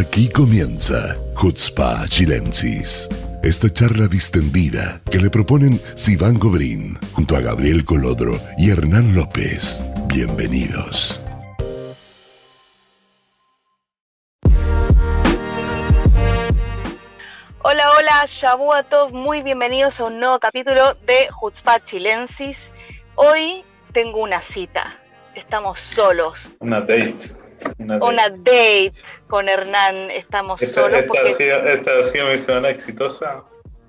Aquí comienza Hutzpa Chilensis. Esta charla distendida que le proponen Sivan Gobrín junto a Gabriel Colodro y Hernán López. Bienvenidos. Hola, hola, Shabu a todos, muy bienvenidos a un nuevo capítulo de Hutzpa Chilensis. Hoy tengo una cita, estamos solos. Una date. Una date, con Hernán, estamos solos. Esta, ha sido, esta ha sido mi semana exitosa.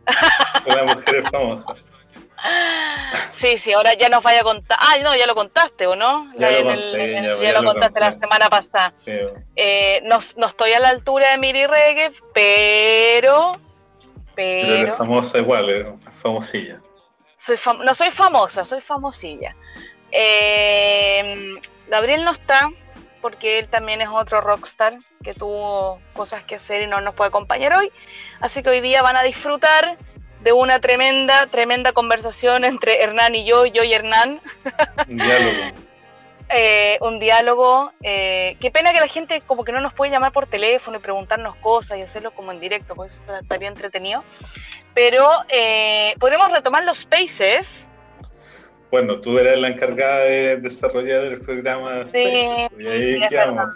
Una mujer famosa. Sí, sí, ahora ya nos vaya a contar. Ah, no, ya lo contaste, ¿o no? Ya, lo, conté, ya, ya, lo, contaste la semana pasada. Eh, no, no, estoy a la altura de Miri Reggae, pero. Pero, pero eres famosa igual, es famosilla. Soy no soy famosa, soy famosilla. Eh, Gabriel no está porque él también es otro rockstar que tuvo cosas que hacer y no nos puede acompañar hoy. Así que hoy día van a disfrutar de una tremenda, tremenda conversación entre Hernán y yo, yo y Hernán. Un diálogo. eh, un diálogo. Eh, qué pena que la gente como que no nos puede llamar por teléfono y preguntarnos cosas y hacerlo como en directo, pues estaría entretenido. Pero eh, podremos retomar los spaces. Bueno, tú eres la encargada de desarrollar el programa. Sí, y ahí quedamos.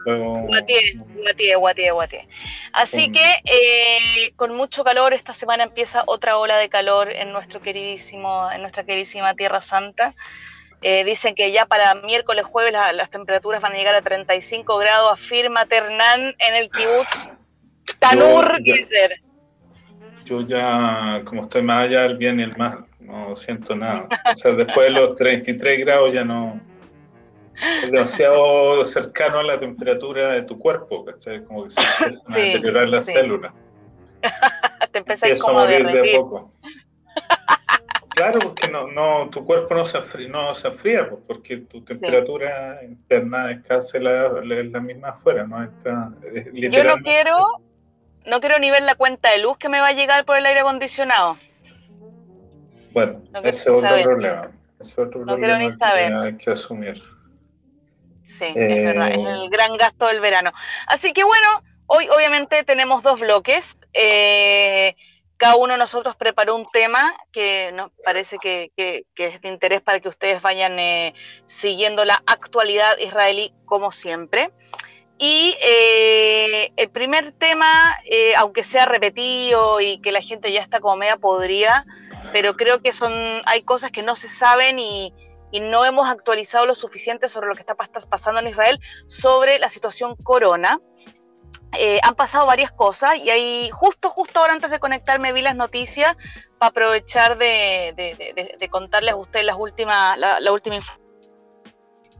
Guatié. Así que eh, con mucho calor, esta semana empieza otra ola de calor en nuestro queridísimo, en nuestra queridísima Tierra Santa. Eh, dicen que ya para miércoles, jueves la, las temperaturas van a llegar a 35 grados, afirma Ternán en el kibutz Tanur. Yo ya, como estoy más allá del bien y el mal, no siento nada. O sea, después de los 33 grados ya no... Es demasiado cercano a la temperatura de tu cuerpo, ¿cachai? Como que se empiezan a deteriorar las sí. células. Te a morir de a poco. Claro, porque no, no, tu cuerpo no se enfría, no se enfría pues, porque tu temperatura interna es casi la, la, la misma afuera, ¿no? Está, es Yo no quiero, no quiero ni ver la cuenta de luz que me va a llegar por el aire acondicionado. Bueno, no ese es otro problema. Ese es otro No problema quiero ni que saber. hay que asumir. Sí, es Eh, verdad, es el gran gasto del verano. Así que bueno, hoy obviamente tenemos dos bloques. Eh, cada uno de nosotros preparó un tema que nos parece que, que- que es de interés para que ustedes vayan eh, siguiendo la actualidad israelí como siempre. Y eh, el primer tema, eh, aunque sea repetido y que la gente ya está como media podrida, pero creo que son, hay cosas que no se saben y, y no hemos actualizado lo suficiente sobre lo que está pas- pasando en Israel sobre la situación corona. Eh, han pasado varias cosas y ahí justo, justo ahora antes de conectarme vi las noticias para aprovechar de, de- de- de- de contarles a ustedes las últimas, la, la última información.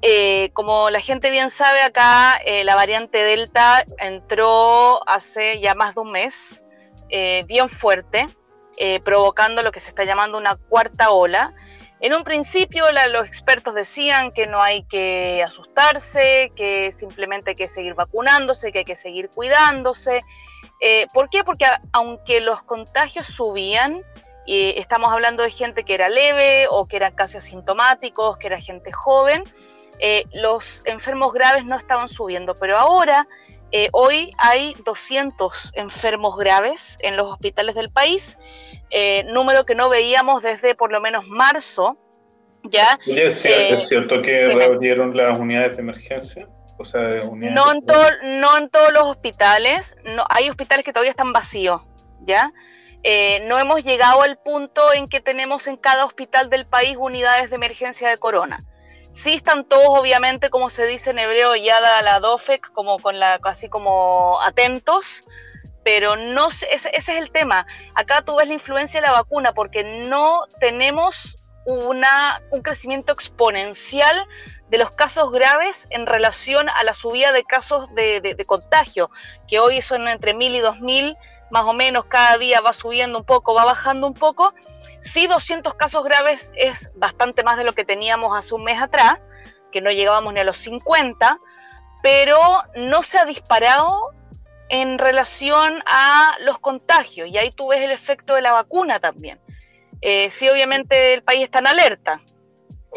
Eh, como la gente bien sabe, acá eh, la variante Delta entró hace ya más de un mes, eh, bien fuerte, eh, provocando lo que se está llamando una cuarta ola. En un principio los expertos decían que no hay que asustarse, que simplemente hay que seguir vacunándose, que hay que seguir cuidándose. Eh, ¿Por qué? Porque aunque los contagios subían, y estamos hablando de gente que era leve o que eran casi asintomáticos, que era gente joven, eh, los enfermos graves no estaban subiendo. Pero ahora, eh, hoy hay 200 enfermos graves en los hospitales del país, eh, número que no veíamos desde por lo menos marzo, ¿ya? Oye, ¿es, cier- Eh, ¿es cierto que reabrieron las unidades de emergencia? O sea, unidades No en, todo- no en todos los hospitales, no, hay hospitales que todavía están vacíos, ¿ya? No hemos llegado al punto en que tenemos en cada hospital del país unidades de emergencia de corona. Sí están todos, obviamente, como se dice en hebreo, ya la, DOFEC, como con la, casi como atentos, pero no ese, ese es el tema. Acá tú ves la influencia de la vacuna, porque no tenemos una, un crecimiento exponencial de los casos graves en relación a la subida de casos de, de- de contagio, que hoy son entre mil y dos mil, más o menos cada día va subiendo un poco, va bajando un poco. Sí, 200 casos graves es bastante más de lo que teníamos hace un mes atrás, que no llegábamos ni a los 50, pero no se ha disparado en relación a los contagios, y ahí tú ves el efecto de la vacuna también. Eh, sí, obviamente el país está en alerta,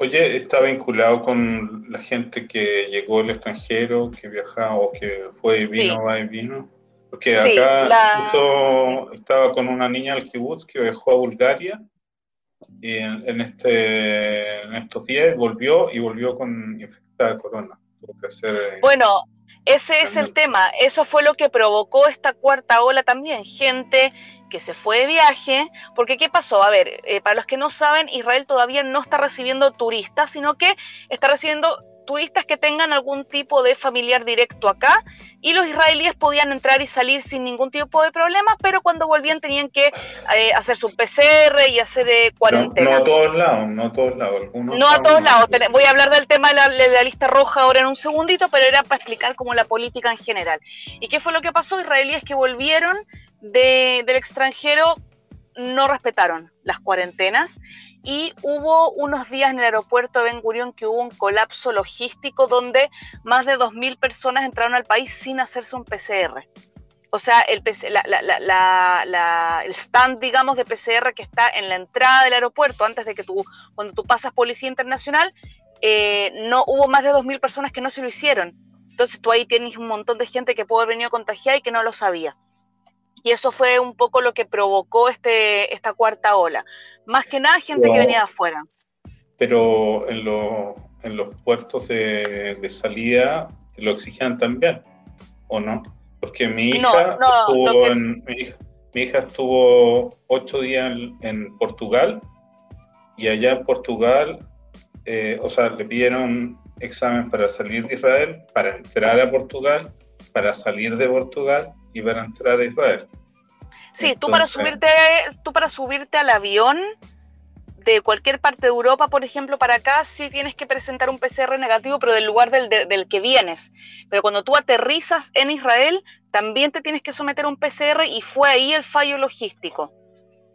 Oye, ¿está vinculado con la gente que llegó al extranjero, que viajaba o que fue y vino, Sí. va y vino? Porque acá justo estaba con una niña al kibutz que viajó a Bulgaria y en, este, en estos días volvió y volvió con infectada de corona. Eh, bueno, ese es el tema. Eso fue lo que provocó esta cuarta ola también. Gente que se fue de viaje, porque ¿qué pasó? A ver, eh, para los que no saben, Israel todavía no está recibiendo turistas, sino que está recibiendo turistas que tengan algún tipo de familiar directo acá y los israelíes podían entrar y salir sin ningún tipo de problema, pero cuando volvían tenían que eh, hacer su PCR y hacer eh, cuarentena. No, a todos lados, no a todos lados. no a todos lados. Voy a hablar del tema de la, lista roja ahora en un segundito, pero era para explicar como la política en general. ¿Y qué fue lo que pasó? Israelíes que volvieron del extranjero no respetaron las cuarentenas y hubo unos días en el aeropuerto de Ben Gurion que hubo un colapso logístico donde más de 2.000 personas entraron al país sin hacerse un PCR. O sea, el, el stand, digamos, de PCR que está en la entrada del aeropuerto, antes de que tú, cuando tú pasas Policía Internacional, eh, no hubo más de 2.000 personas que no se lo hicieron. Entonces tú ahí tienes un montón de gente que puede haber venido contagiada y que no lo sabía. Y eso fue un poco lo que provocó este, esta cuarta ola. Más que nada gente que venía de afuera. Pero en, en los puertos de, salida lo exigían también, ¿o no? Porque mi hija, estuvo, mi, hija estuvo ocho días en, Portugal y allá en Portugal, eh, o sea, le pidieron examen para salir de Israel, para entrar a Portugal, para salir de Portugal y para entrar a Israel. Sí, tú para subirte, tú para subirte al avión de cualquier parte de Europa, por ejemplo, para acá, sí tienes que presentar un PCR negativo, pero del lugar del, del que vienes. Pero cuando tú aterrizas en Israel, también te tienes que someter a un PCR y fue ahí el fallo logístico.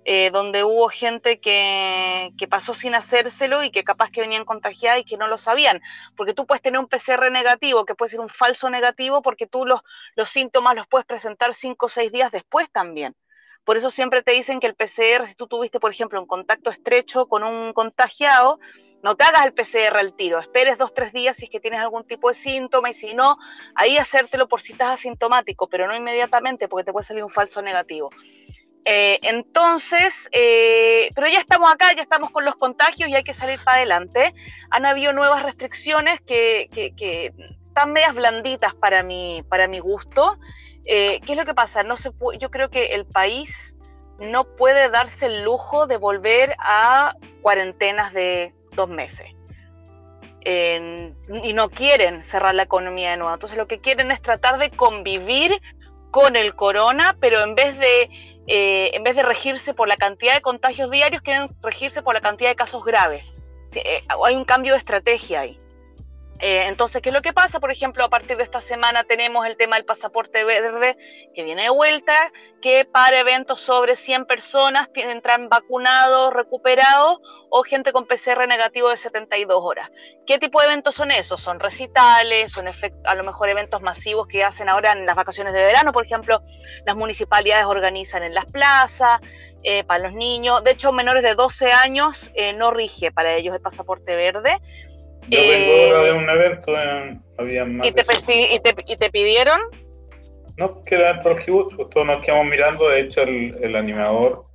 Eh, donde hubo gente que, pasó sin hacérselo y que capaz que venían contagiadas y que no lo sabían. Porque tú puedes tener un PCR negativo, que puede ser un falso negativo, porque tú los, los síntomas los puedes presentar cinco o seis días después también. Por eso siempre te dicen que el PCR, si tú tuviste, por ejemplo, un contacto estrecho con un contagiado, no te hagas el PCR al tiro, esperes dos, tres días si es que tienes algún tipo de síntoma y si no, ahí hacértelo por si estás asintomático, pero no inmediatamente porque te puede salir un falso negativo. Eh, entonces, eh, pero ya estamos acá, ya estamos con los contagios y hay que salir para adelante. Han habido nuevas restricciones que, están medias blanditas para mi, para mi gusto. Eh, ¿Qué es lo que pasa? No se yo creo que el país no puede darse el lujo de volver a cuarentenas de dos meses. y no quieren cerrar la economía de nuevo. Entonces lo que quieren es tratar de convivir con el corona, pero en vez de eh, en vez de regirse por la cantidad de contagios diarios, quieren regirse por la cantidad de casos graves. Eh, hay un cambio de estrategia ahí. Eh, entonces, ¿qué es lo que pasa? Por ejemplo, a partir de esta semana tenemos el tema del pasaporte verde que viene de vuelta, que para eventos sobre 100 personas entran vacunados, recuperados o gente con PCR negativo de 72 horas. ¿Qué tipo de eventos son esos? Son recitales, son a lo mejor eventos masivos que hacen ahora en las vacaciones de verano, por ejemplo, las municipalidades organizan en las plazas, eh, para los niños. De hecho, menores de 12 años eh, no rige para ellos el pasaporte verde. Yo vengo ahora de un evento, había más. ¿Y te, y, te, ¿Y te, pidieron? No, que era por Hughes, todos nos quedamos mirando, de hecho el, el animador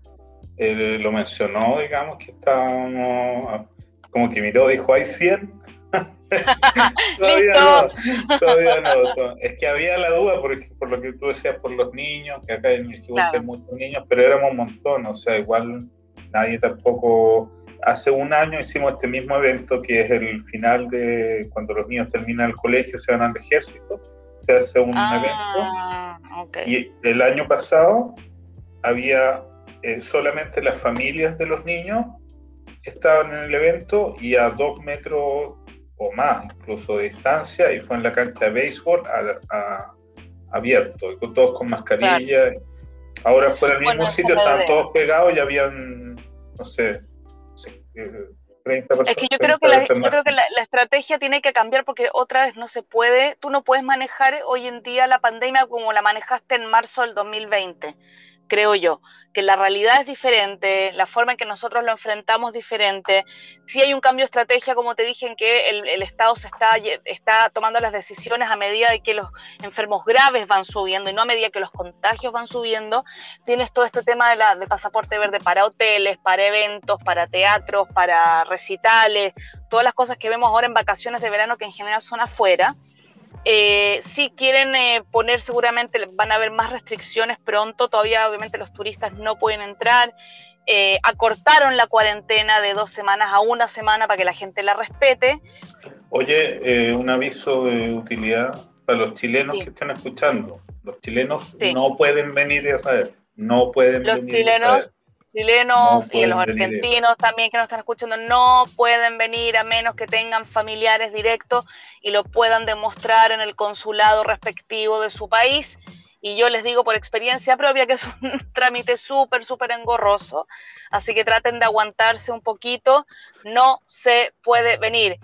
lo mencionó, digamos, que estábamos, como que miró, dijo, hay 100. todavía no, todavía no. Es que había la duda, por, por lo que tú decías, por los niños, que acá en el Hughes hay muchos niños, pero éramos un montón, o sea, igual nadie tampoco hace un año hicimos este mismo evento que es el final de cuando los niños terminan el colegio, se van al ejército, se hace un ah, evento. Y el año pasado había eh, solamente las familias de los niños estaban en el evento y a dos metros o más incluso de distancia y fue en la cancha de béisbol abierto, con todos con mascarilla. Ahora fue en el mismo sitio, estaban todos pegados y habían, no sé, es que yo creo que, la, creo que la, estrategia tiene que cambiar porque otra vez no se puede, tú no puedes manejar hoy en día la pandemia como la manejaste en marzo del 2020. creo yo, que la realidad es diferente, la forma en que nosotros lo enfrentamos es diferente. Si hay un cambio de estrategia, como te dije, en que el, Estado se está, está tomando las decisiones a medida de que los enfermos graves van subiendo y no a medida que los contagios van subiendo. Tienes todo este tema de, la, de pasaporte verde para hoteles, para eventos, para teatros, para recitales, todas las cosas que vemos ahora en vacaciones de verano que en general son afuera. Eh, si quieren eh, poner, seguramente van a haber más restricciones pronto. Todavía, obviamente, los turistas no pueden entrar. Eh, acortaron la cuarentena de dos semanas a una semana para que la gente la respete. Oye, un aviso de utilidad para los chilenos que están escuchando. Los chilenos no pueden venir a Israel. No pueden los chilenos chilenos y los argentinos también que nos están escuchando no pueden venir a menos que tengan familiares directos y lo puedan demostrar en el consulado respectivo de su país. Y yo les digo por experiencia propia que es un trámite súper, súper engorroso. Así que traten de aguantarse un poquito. No se puede venir.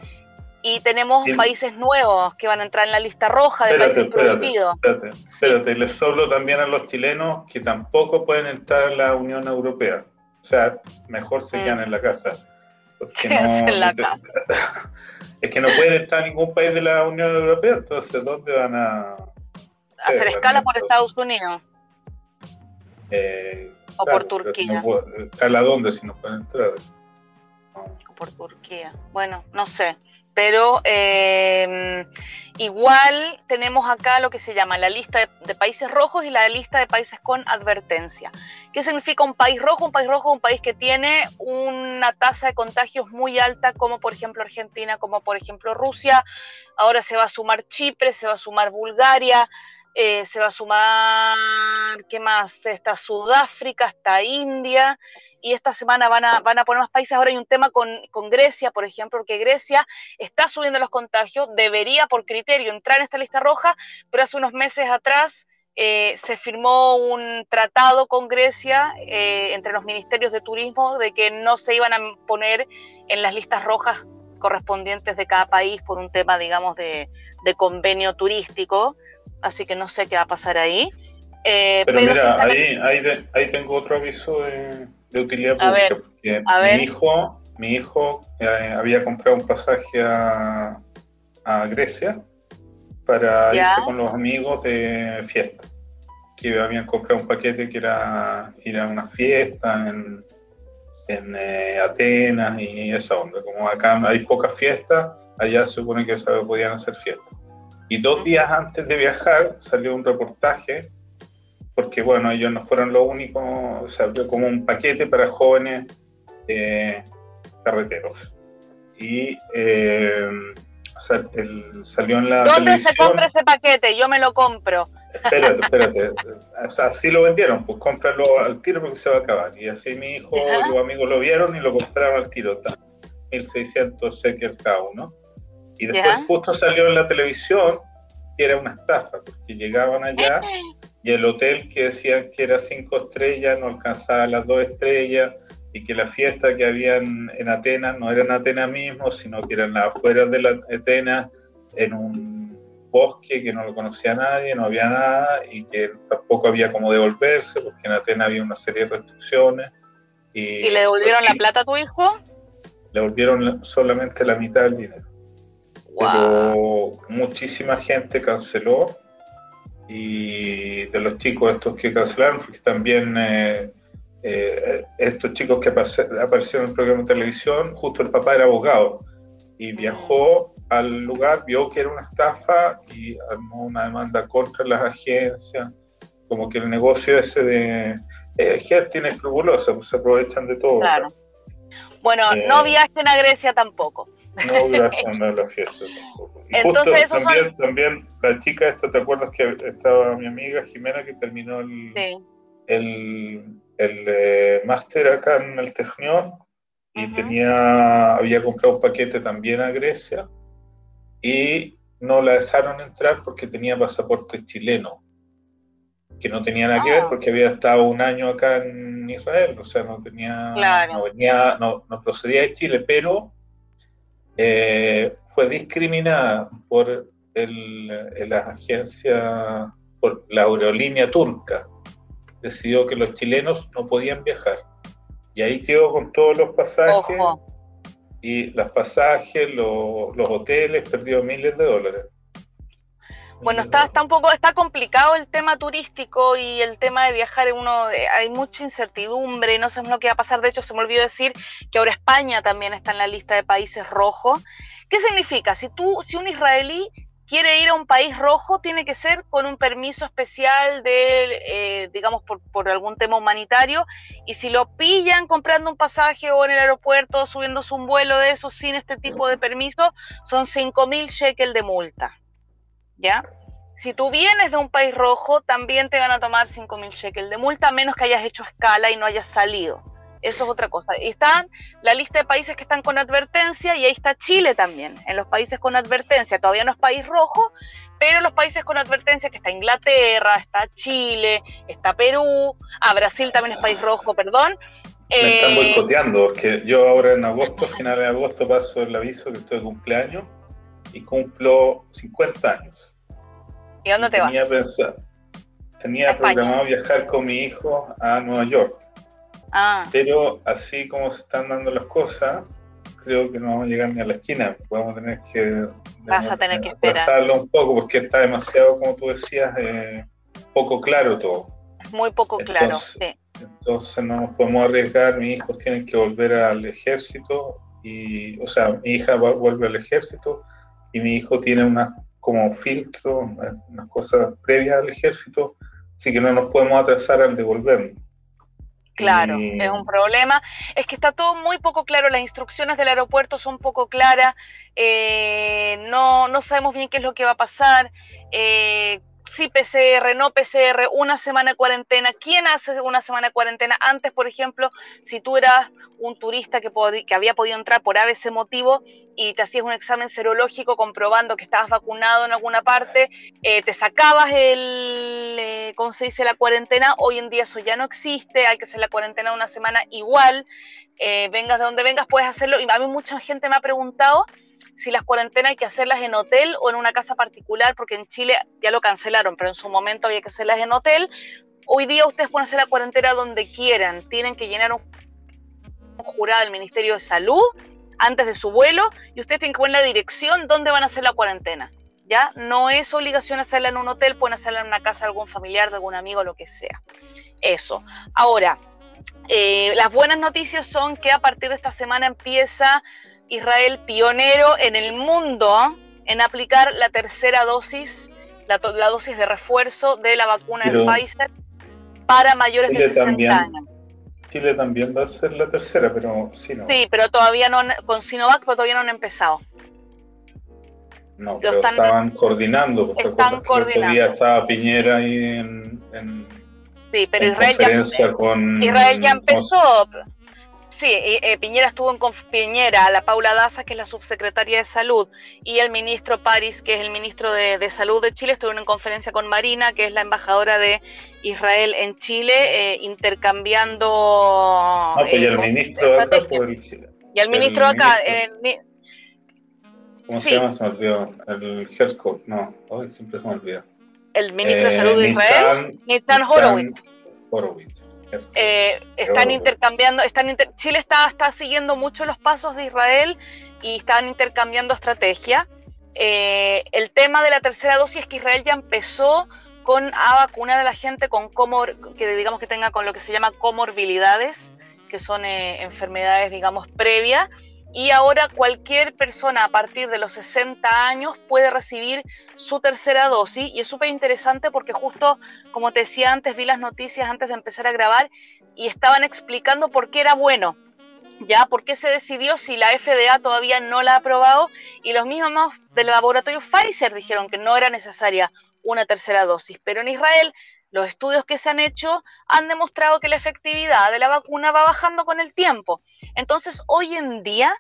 Y tenemos países nuevos que van a entrar en la lista roja de países prohibidos. Espérate, espérate. Les solo también a los chilenos que tampoco pueden entrar en la Unión Europea. O sea, mejor se quedan mm. en la casa. ¿Qué no, en la casa? Es que no pueden entrar a ningún país de la Unión Europea, entonces ¿dónde van a...? Hacer escala por Estados Unidos. Eh, o por Turquía. ¿Escala dónde si no pueden entrar? O por Turquía. Bueno, no sé pero eh, igual tenemos acá lo que se llama la lista de, países rojos y la lista de países con advertencia. ¿Qué significa un país rojo? Un país rojo es un país que tiene una tasa de contagios muy alta, como por ejemplo Argentina, como por ejemplo Rusia. Ahora se va a sumar Chipre, se va a sumar Bulgaria, eh, se va a sumar, ¿qué más? Está Sudáfrica, está India, y esta semana van a, van a poner más países. Ahora hay un tema con, con, Grecia, por ejemplo, porque Grecia está subiendo los contagios, debería por criterio entrar en esta lista roja, pero hace unos meses atrás eh, se firmó un tratado con Grecia eh, entre los ministerios de turismo de que no se iban a poner en las listas rojas correspondientes de cada país por un tema, digamos, de, de convenio turístico así que no sé qué va a pasar ahí. Eh, pero, mira, ahí, ahí, tengo otro aviso de, utilidad pública, porque mi hijo, mi hijo eh, había comprado un pasaje a, Grecia para irse con los amigos de fiesta, que habían comprado un paquete que era ir a una fiesta en, en eh, Atenas y esa onda. Como acá hay pocas fiestas, allá se supone que se podían hacer fiestas. Y dos días antes de viajar salió un reportaje, porque bueno, ellos no fueron los únicos, salió como un paquete para jóvenes eh, carreteros. Y eh, salió en la... ¿Dónde se compra ese paquete? Yo me lo compro. Espérate, espérate. O sea, así lo vendieron, pues cómpralo al tiro porque se va a acabar. Y así mi hijo y los amigos lo vieron y lo compraron al tiro. 1600 el cada uno. Y después justo salió en la televisión que era una estafa, porque llegaban allá y el hotel que decían que era cinco estrellas no alcanzaba las dos estrellas y que la fiesta que habían en Atenas no era en Atenas mismo, sino que eran las afueras de la Atenas, en un bosque que no lo conocía nadie, no había nada y que tampoco había como devolverse, porque en Atenas había una serie de restricciones. ¿Y, le devolvieron la plata a tu hijo? Le devolvieron solamente la mitad del dinero pero muchísima gente canceló y de los chicos estos que cancelaron, porque también eh, eh, estos chicos que aparecieron en el programa de televisión, justo el papá era abogado y viajó al lugar, vio que era una estafa y armó una demanda contra las agencias, como que el negocio ese de eh, gente inescrupulosa, pues se aprovechan de todo. Claro. Bueno, no viajen a Grecia tampoco. No gracias a la fiesta tampoco. Y Entonces, justo también, también la chica esta, ¿te acuerdas que estaba mi amiga Jimena que terminó el, el, el eh, máster acá en el Tecnión y tenía, había comprado un paquete también a Grecia y no la dejaron entrar porque tenía pasaporte chileno, que no tenía nada que ver ah. porque había estado un año acá en Israel, o sea, no tenía, no, venía, no, no procedía de Chile, pero eh, fue discriminada por el, la agencia, por la aerolínea turca. decidió que los chilenos no podían viajar. Y ahí quedó con todos los pasajes. Y los pasajes, los hoteles, perdió miles de dólares. Bueno, está, está un poco, está complicado el tema turístico y el tema de viajar, uno, eh, hay mucha incertidumbre, no sabemos lo que va a pasar, de hecho se me olvidó decir que ahora España también está en la lista de países rojos. ¿Qué significa? Si tú, si un israelí quiere ir a un país rojo, tiene que ser con un permiso especial de, eh, digamos, por, por, algún tema humanitario, y si lo pillan comprando un pasaje o en el aeropuerto, subiéndose un vuelo de eso sin este tipo de permiso, son 5.000 shekel de multa. ¿Ya? Si tú vienes de un país rojo, también te van a tomar 5.000 shekels de multa, a menos que hayas hecho escala y no hayas salido. Eso es otra cosa. Y están la lista de países que están con advertencia y ahí está Chile también, en los países con advertencia. Todavía no es país rojo, pero los países con advertencia, que está Inglaterra, está Chile, está Perú, ah, Brasil también es país rojo, perdón. Me están eh, boicoteando, porque yo ahora en agosto, final de agosto, paso el aviso que estoy de cumpleaños y cumplo 50 años. ¿Y dónde te tenía vas? tenía programado viajar con mi hijo a Nueva York. Ah. Pero así como se están dando las cosas, creo que no vamos a llegar ni a la esquina. Vamos a tener que, Vas a tener que esperar. un poco porque está demasiado, como tú decías, eh, poco claro todo. Muy poco claro, sí. Entonces no nos podemos arriesgar. Mis hijos tienen que volver al ejército y, o sea, mi hija vuelve al ejército y mi hijo tiene una como filtro, unas cosas previas al ejército, así que no nos podemos atrasar al devolvernos. Claro, es un problema. Es que está todo muy poco claro, las instrucciones del aeropuerto son poco claras, eh, no, no sabemos bien qué es lo que va a pasar. Eh, sí PCR, no PCR, una semana de cuarentena. ¿Quién hace una semana de cuarentena? Antes, por ejemplo, si tú eras un turista que, que había podido entrar por ese motivo y te hacías un examen serológico comprobando que estabas vacunado en alguna parte, eh, te sacabas el, eh, ¿cómo se dice?, la cuarentena. Hoy en día eso ya no existe, hay que hacer la cuarentena una semana igual. Eh, vengas de donde vengas, puedes hacerlo. Y a mí mucha gente me ha preguntado si las cuarentenas hay que hacerlas en hotel o en una casa particular, porque en Chile ya lo cancelaron, pero en su momento había que hacerlas en hotel. Hoy día ustedes pueden hacer la cuarentena donde quieran, tienen que llenar un, jurado del Ministerio de Salud antes de su vuelo y ustedes tienen que poner la dirección donde van a hacer la cuarentena. ¿Ya? No es obligación hacerla en un hotel, pueden hacerla en una casa de algún familiar, de algún amigo, lo que sea. Eso. Ahora, eh, las buenas noticias son que a partir de esta semana empieza Israel pionero en el mundo en aplicar la tercera dosis, la, dosis de refuerzo de la vacuna de Pfizer para mayores de 60 años. Chile también va a ser la tercera, pero sí, no. Sí, pero todavía no, con Sinovac, pero todavía no han empezado. No, pero estaban coordinando. Porque están coordinando. día estaba Piñera ahí en, sí, pero Israel, ya, con, Israel ya empezó. Sí, eh, Piñera estuvo en Piñera, la Paula Daza, que es la subsecretaria de Salud, y el ministro París, que es el ministro de, Salud de Chile, estuvieron en conferencia con Marina, que es la embajadora de Israel en Chile, eh, intercambiando. Ah, pues y el eh, ministro acá Y el ministro acá. ¿Cómo se llama? Se me olvidó. El Herskov, no, hoy siempre se me olvida. El ministro de Salud de Israel, Nitzan Horowitz. Horowitz. Eh, están intercambiando, están Chile está, está siguiendo mucho los pasos de Israel y están intercambiando estrategia. Eh, el tema de la tercera dosis es que Israel ya empezó con a vacunar a la gente con comor, que digamos que tenga con lo que se llama comorbilidades, que son eh, enfermedades digamos previas y ahora cualquier persona a partir de los 60 años puede recibir su tercera dosis. Y es súper interesante porque justo como te decía antes, vi las noticias antes de empezar a grabar y estaban explicando por qué era bueno, ya, por qué se decidió si la FDA todavía no la ha aprobado. Y los mismos del laboratorio Pfizer dijeron que no era necesaria una tercera dosis, pero en Israel los estudios que se han hecho han demostrado que la efectividad de la vacuna va bajando con el tiempo. Entonces, hoy en día,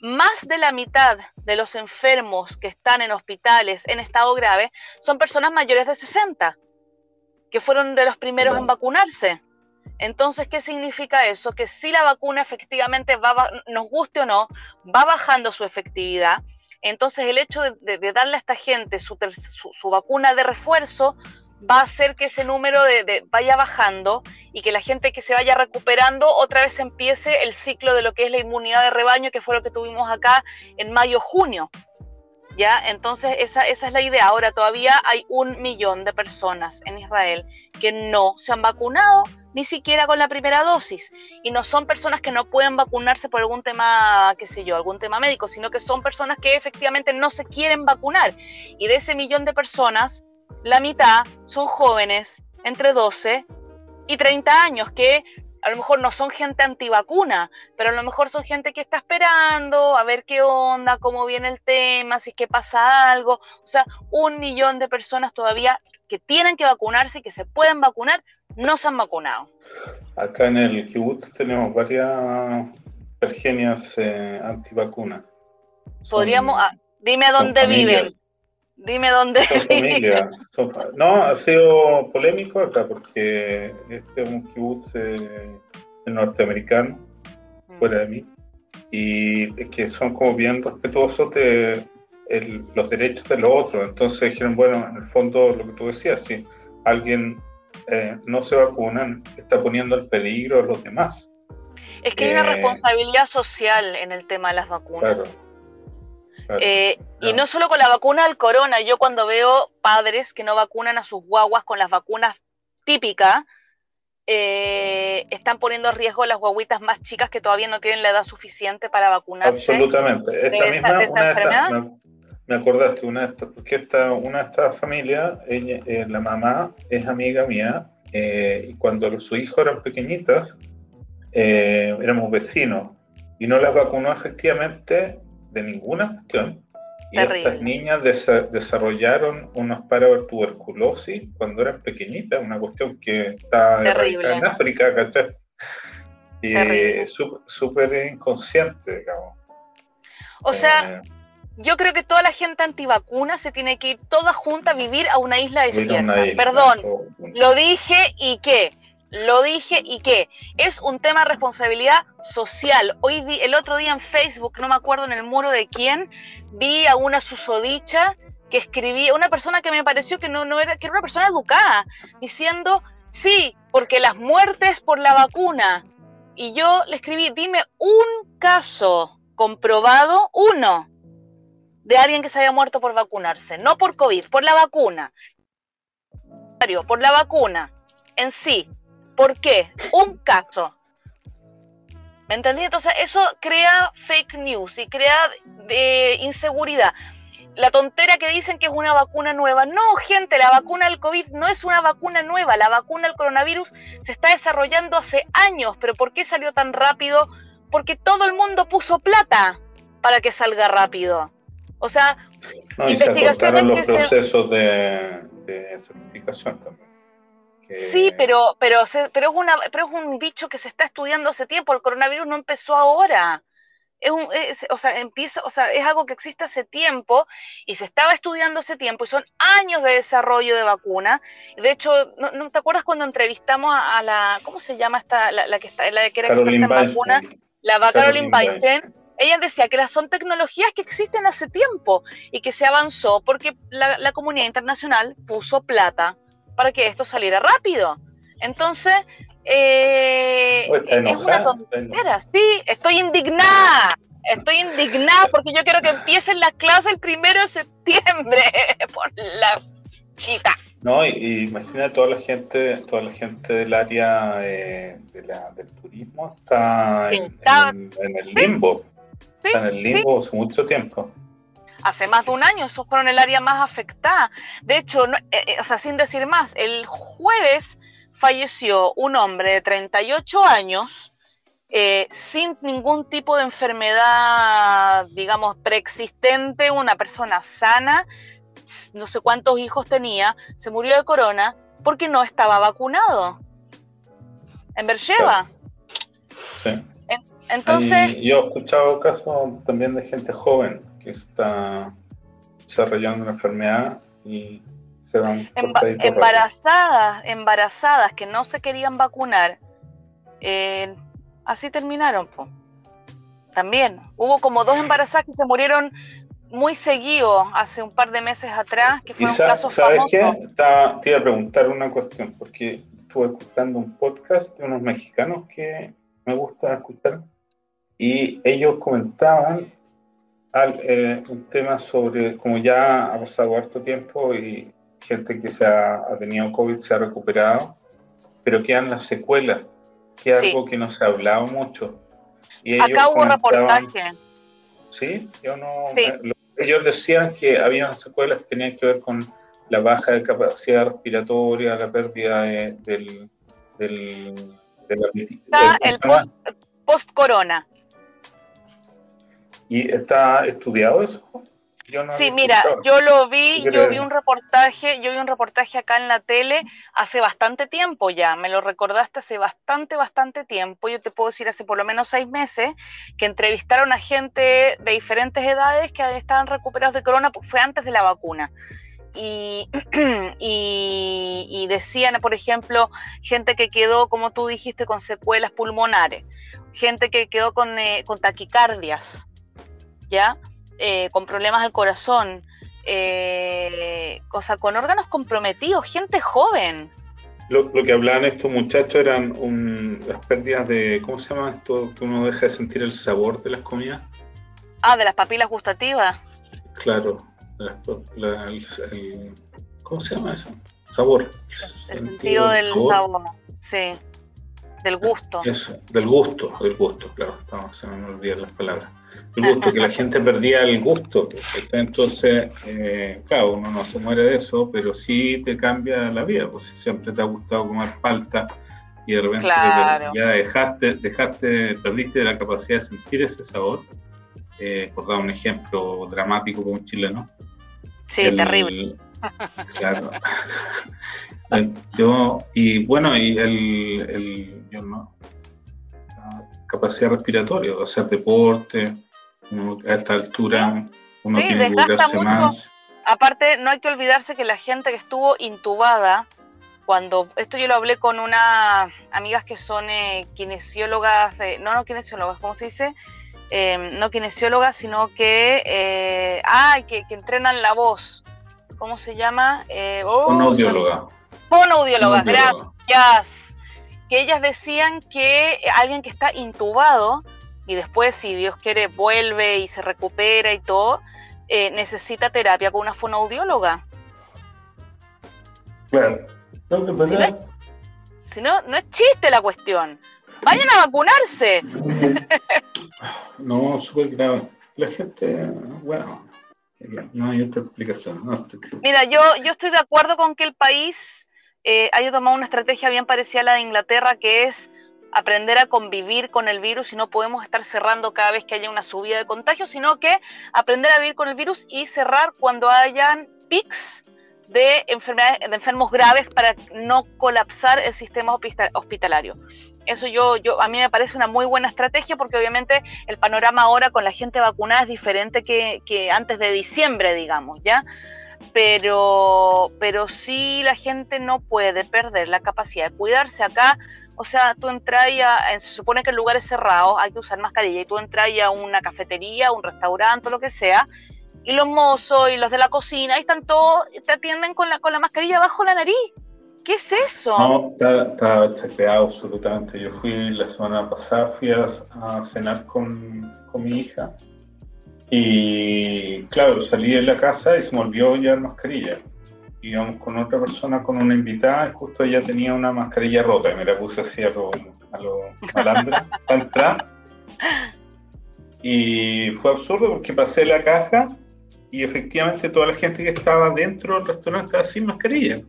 más de la mitad de los enfermos que están en hospitales en estado grave son personas mayores de 60, que fueron de los primeros en vacunarse. Entonces, ¿qué significa eso? Que si la vacuna efectivamente va, nos guste o no, va bajando su efectividad. Entonces, el hecho de, darle a esta gente su vacuna de refuerzo va a hacer que ese número de, vaya bajando y que la gente que se vaya recuperando otra vez empiece el ciclo de lo que es la inmunidad de rebaño, que fue lo que tuvimos acá en mayo-junio. ¿Ya? Entonces, esa, esa es la idea. Ahora, todavía hay un millón de personas en Israel que no se han vacunado ni siquiera con la primera dosis. Y no son personas que no pueden vacunarse por algún tema, qué sé yo, algún tema médico, sino que son personas que efectivamente no se quieren vacunar. Y de ese millón de personas, la mitad son jóvenes entre 12 y 30 años que a lo mejor no son gente antivacuna, pero a lo mejor son gente que está esperando a ver qué onda, cómo viene el tema, si es que pasa algo. O sea, un millón de personas todavía que tienen que vacunarse y que se pueden vacunar, no se han vacunado. Acá en el kibutz tenemos varias pergenias eh, antivacunas. Podríamos, ah, dime dónde viven. Dime dónde. Familia, no, ha sido polémico acá porque este es un kibutz eh, norteamericano, mm. fuera de mí, y que son como bien respetuosos de los derechos de los otros. Entonces dijeron, bueno, en el fondo lo que tú decías, si alguien eh, no se vacunan, está poniendo en peligro a los demás. Es que hay una eh, responsabilidad social en el tema de las vacunas. Claro eh, y no solo con la vacuna del corona, yo cuando veo padres que no vacunan a sus guaguas con las vacunas típicas, eh, están poniendo en riesgo las guaguitas más chicas que todavía no tienen la edad suficiente para vacunarse. Absolutamente. Esta misma, enfermedad. me, acordaste, una de estas, porque esta, una de estas familias, eh, la mamá es amiga mía, y cuando su hijo eran pequeñitas, éramos vecinos, y no las vacunó efectivamente de ninguna cuestión. Y estas niñas desarrollaron unos tuberculosis cuando eran pequeñitas, una cuestión que está en África, ¿cachai? Y súper inconsciente, digamos. O sea, eh, yo creo que toda la gente antivacuna se tiene que ir toda junta a vivir a una isla desierta. Perdón, lo dije y qué lo dije y que es un tema de responsabilidad social. Hoy el otro día en Facebook, no me acuerdo en el muro de quién, vi a una susodicha que escribía, una persona que me pareció que no, no era, que era una persona educada, diciendo, sí, porque las muertes por la vacuna. Y yo le escribí, dime un caso comprobado, uno, de alguien que se haya muerto por vacunarse, no por COVID, por la vacuna. Por la vacuna en sí, ¿Por qué? Un caso. ¿Me entendí? Entonces eso crea fake news y crea eh, inseguridad. La tontera que dicen que es una vacuna nueva. No, gente, la vacuna del COVID no es una vacuna nueva. La vacuna del coronavirus se está desarrollando hace años. ¿Pero por qué salió tan rápido? Porque todo el mundo puso plata para que salga rápido. O sea, no, y investigaciones los procesos de, de certificación también. Sí, pero, pero, pero, es una, pero es un bicho que se está estudiando hace tiempo. El coronavirus no empezó ahora. Es, un, o sea, empieza, o sea, es algo que existe hace tiempo y se estaba estudiando hace tiempo y son años de desarrollo de vacuna. De hecho, ¿no, te acuerdas cuando entrevistamos a, la, ¿cómo se llama esta, la, que está, la que era experta en vacuna? La va Caroline Weinstein. Ella decía que son tecnologías que existen hace tiempo y que se avanzó porque la, la comunidad internacional puso plata para que esto saliera rápido. Entonces, eh, es una tontera. Sí, estoy indignada. Estoy indignada porque yo quiero que empiecen las clases el primero de septiembre por la chita. No, y, imagina toda la gente, toda la gente del área eh, del turismo está, en, el limbo. está en el limbo hace mucho tiempo hace más de un año, esos fueron el área más afectada. De hecho, eh, eh, o sea, sin decir más, el jueves falleció un hombre de 38 años eh, sin ningún tipo de enfermedad, digamos, preexistente, una persona sana, no sé cuántos hijos tenía, se murió de corona porque no estaba vacunado. En Bercheva. Sí. entonces. yo he escuchado casos también de gente joven está desarrollando una enfermedad y se van embarazadas, embarazadas que no se querían vacunar, eh, así terminaron. También hubo como dos embarazadas que se murieron muy seguido hace un par de meses atrás, que fue un caso ¿sabes qué? te iba a preguntar una cuestión, porque estuve escuchando un podcast de unos mexicanos que me gusta escuchar y ellos comentaban eh, un tema sobre, como ya ha pasado harto tiempo y gente que se ha, tenido COVID se ha recuperado, pero quedan las secuelas, que es algo que no se ha hablado mucho. Y Acá hubo reportaje. Sí, yo no. ellos decían que había secuelas que tenían que ver con la baja de capacidad respiratoria, la pérdida del, del, de la, Está el post-corona. ¿Y está estudiado eso? sí, mira, yo lo vi, yo vi un reportaje, yo vi un reportaje acá en la tele hace bastante tiempo ya, me lo recordaste hace bastante, bastante tiempo, yo te puedo decir hace por lo menos seis meses, que entrevistaron a gente de diferentes edades que estaban recuperados de corona, fue antes de la vacuna. Y, y, decían, por ejemplo, gente que quedó, como tú dijiste, con secuelas pulmonares, gente que quedó con, eh, con taquicardias, ¿ya? Eh, con problemas al corazón, eh, con órganos comprometidos, gente joven. Lo, que hablaban estos muchachos eran las pérdidas de, ¿cómo se llama esto? Que uno deja de sentir el sabor de las comidas. Ah, de las papilas gustativas. Claro, ¿cómo se llama eso? Sabor. El sentido, del sabor. sí. Del gusto. Eso, del gusto, del gusto, claro, se me olvidan las palabras el gusto, que la gente perdía el gusto. Entonces, eh, claro, uno no se muere de eso, pero sí te cambia la vida, pues si siempre te ha gustado comer palta y de repente ya dejaste, dejaste, perdiste la capacidad de sentir ese sabor. Eh, por dar un ejemplo dramático con un chileno. Sí, terrible. Claro. yo, y bueno, y el, el yo no, capacidad respiratoria, hacer deporte, a esta altura uno tiene que cuidarse más. Aparte, no hay que olvidarse que la gente que estuvo intubada, cuando esto yo lo hablé con unas amigas que son eh, kinesiólogas, de, no, no kinesiólogas, ¿cómo se dice? Em, no kinesiólogas, sino que, eh, ah, que, entrenan la voz. ¿Cómo se llama? Eh, oh, Fonoaudióloga. Fonoaudióloga, gracias que ellas decían que alguien que está intubado y después, si Dios quiere, vuelve y se recupera y todo, eh, necesita terapia con una fonoaudióloga. Claro. No, si, no no, es chiste la cuestión. Vayan a vacunarse. No, súper grave. La gente, bueno, no hay otra explicación. Mira, yo, yo estoy de acuerdo con que el país eh, haya tomado una estrategia bien parecida a la de Inglaterra, que es aprender a convivir con el virus y no podemos estar cerrando cada vez que haya una subida de contagios, sino que aprender a vivir con el virus y cerrar cuando hayan pics de, enfermedades, de enfermos graves para no colapsar el sistema hospitalario. Eso yo, yo, a mí me parece una muy buena estrategia porque obviamente el panorama ahora con la gente vacunada es diferente que, que antes de diciembre, digamos, ¿ya? pero, pero sí la gente no puede perder la capacidad de cuidarse. Acá, o sea, tú entras a, se supone que en lugares cerrados hay que usar mascarilla y tú entras a una cafetería, un restaurante lo que sea, y los mozos y los de la cocina, ahí están todos, te atienden con la, con la mascarilla bajo la nariz. ¿Qué es eso? No, está, está absolutamente. Yo fui la semana pasada, a, cenar con, con mi hija y claro, salí de la casa y se me olvidó llevar mascarilla. Íbamos con otra persona, con una invitada, y justo ella tenía una mascarilla rota y me la puse así a lo, a lo malandra para entrar. Y fue absurdo porque pasé la caja y efectivamente toda la gente que estaba dentro del restaurante estaba sin mascarilla.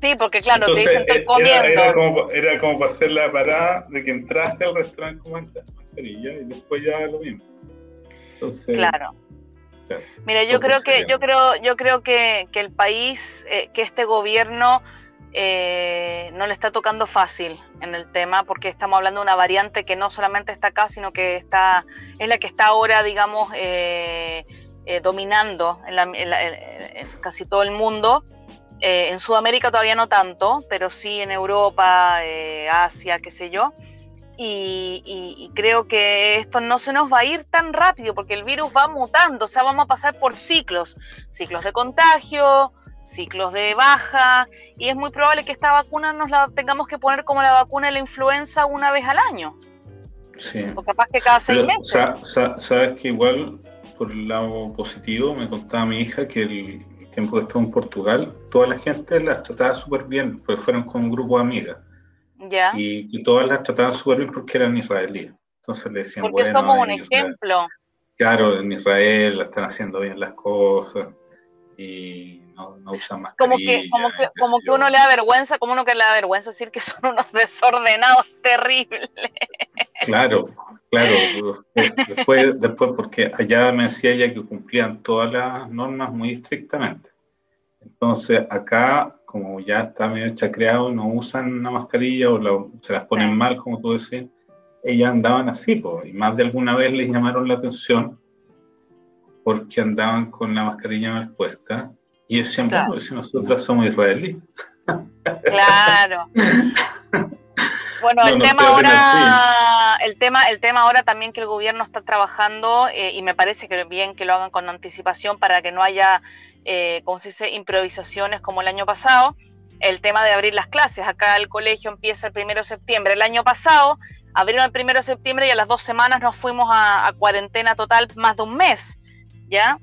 Sí, porque claro, te dicen estoy comiendo. Era, como, era como para hacer la parada de que entraste al restaurante con mascarilla y después ya lo mismo claro. Mira, yo creo que yo creo yo creo que, el país, eh, que este gobierno eh, no le está tocando fácil en el tema, porque estamos hablando de una variante que no solamente está acá, sino que está es la que está ahora, digamos, eh, dominando en, casi todo el mundo. en Sudamérica todavía no tanto, pero sí en Europa, Asia, qué sé yo. Y, creo que esto no se nos va a ir tan rápido porque el virus va mutando, o sea, vamos a pasar por ciclos, ciclos de contagio, ciclos de baja, y es muy probable que esta vacuna nos la tengamos que poner como la vacuna de la influenza una vez al año. Sí. O capaz que cada seis meses. sabes que igual, por el lado positivo, me contaba mi hija que el tiempo que estuvo en Portugal, toda la gente las trataba súper bien, porque fueron con un grupo de amigas. Y, que todas las trataban súper bien porque eran israelíes. Entonces le decían, porque bueno, somos un ejemplo. Claro, en Israel están haciendo bien las cosas y no, no usan más Como que, como que, como que uno le da vergüenza, como uno que le da vergüenza decir que son unos desordenados terribles. Claro, claro. Después, después, porque allá me decía ella que cumplían todas las normas muy estrictamente. Entonces, acá como ya está medio chacreado, no usan la mascarilla o se las ponen mal, como tú decías, ellas andaban así, y más de alguna vez les llamaron la atención porque andaban con la mascarilla mal puesta y ellos decían, claro. si nosotras somos israelíes. Claro. Bueno, el tema ahora, el tema, el tema ahora también que el gobierno está trabajando eh, y me parece que bien que lo hagan con anticipación para que no haya eh, como se dice, improvisaciones como el año pasado. El tema de abrir las clases. Acá el colegio empieza el primero de septiembre. El año pasado abrieron el primero de septiembre y a las dos semanas nos fuimos a, cuarentena total más de un mes. ¿Ya?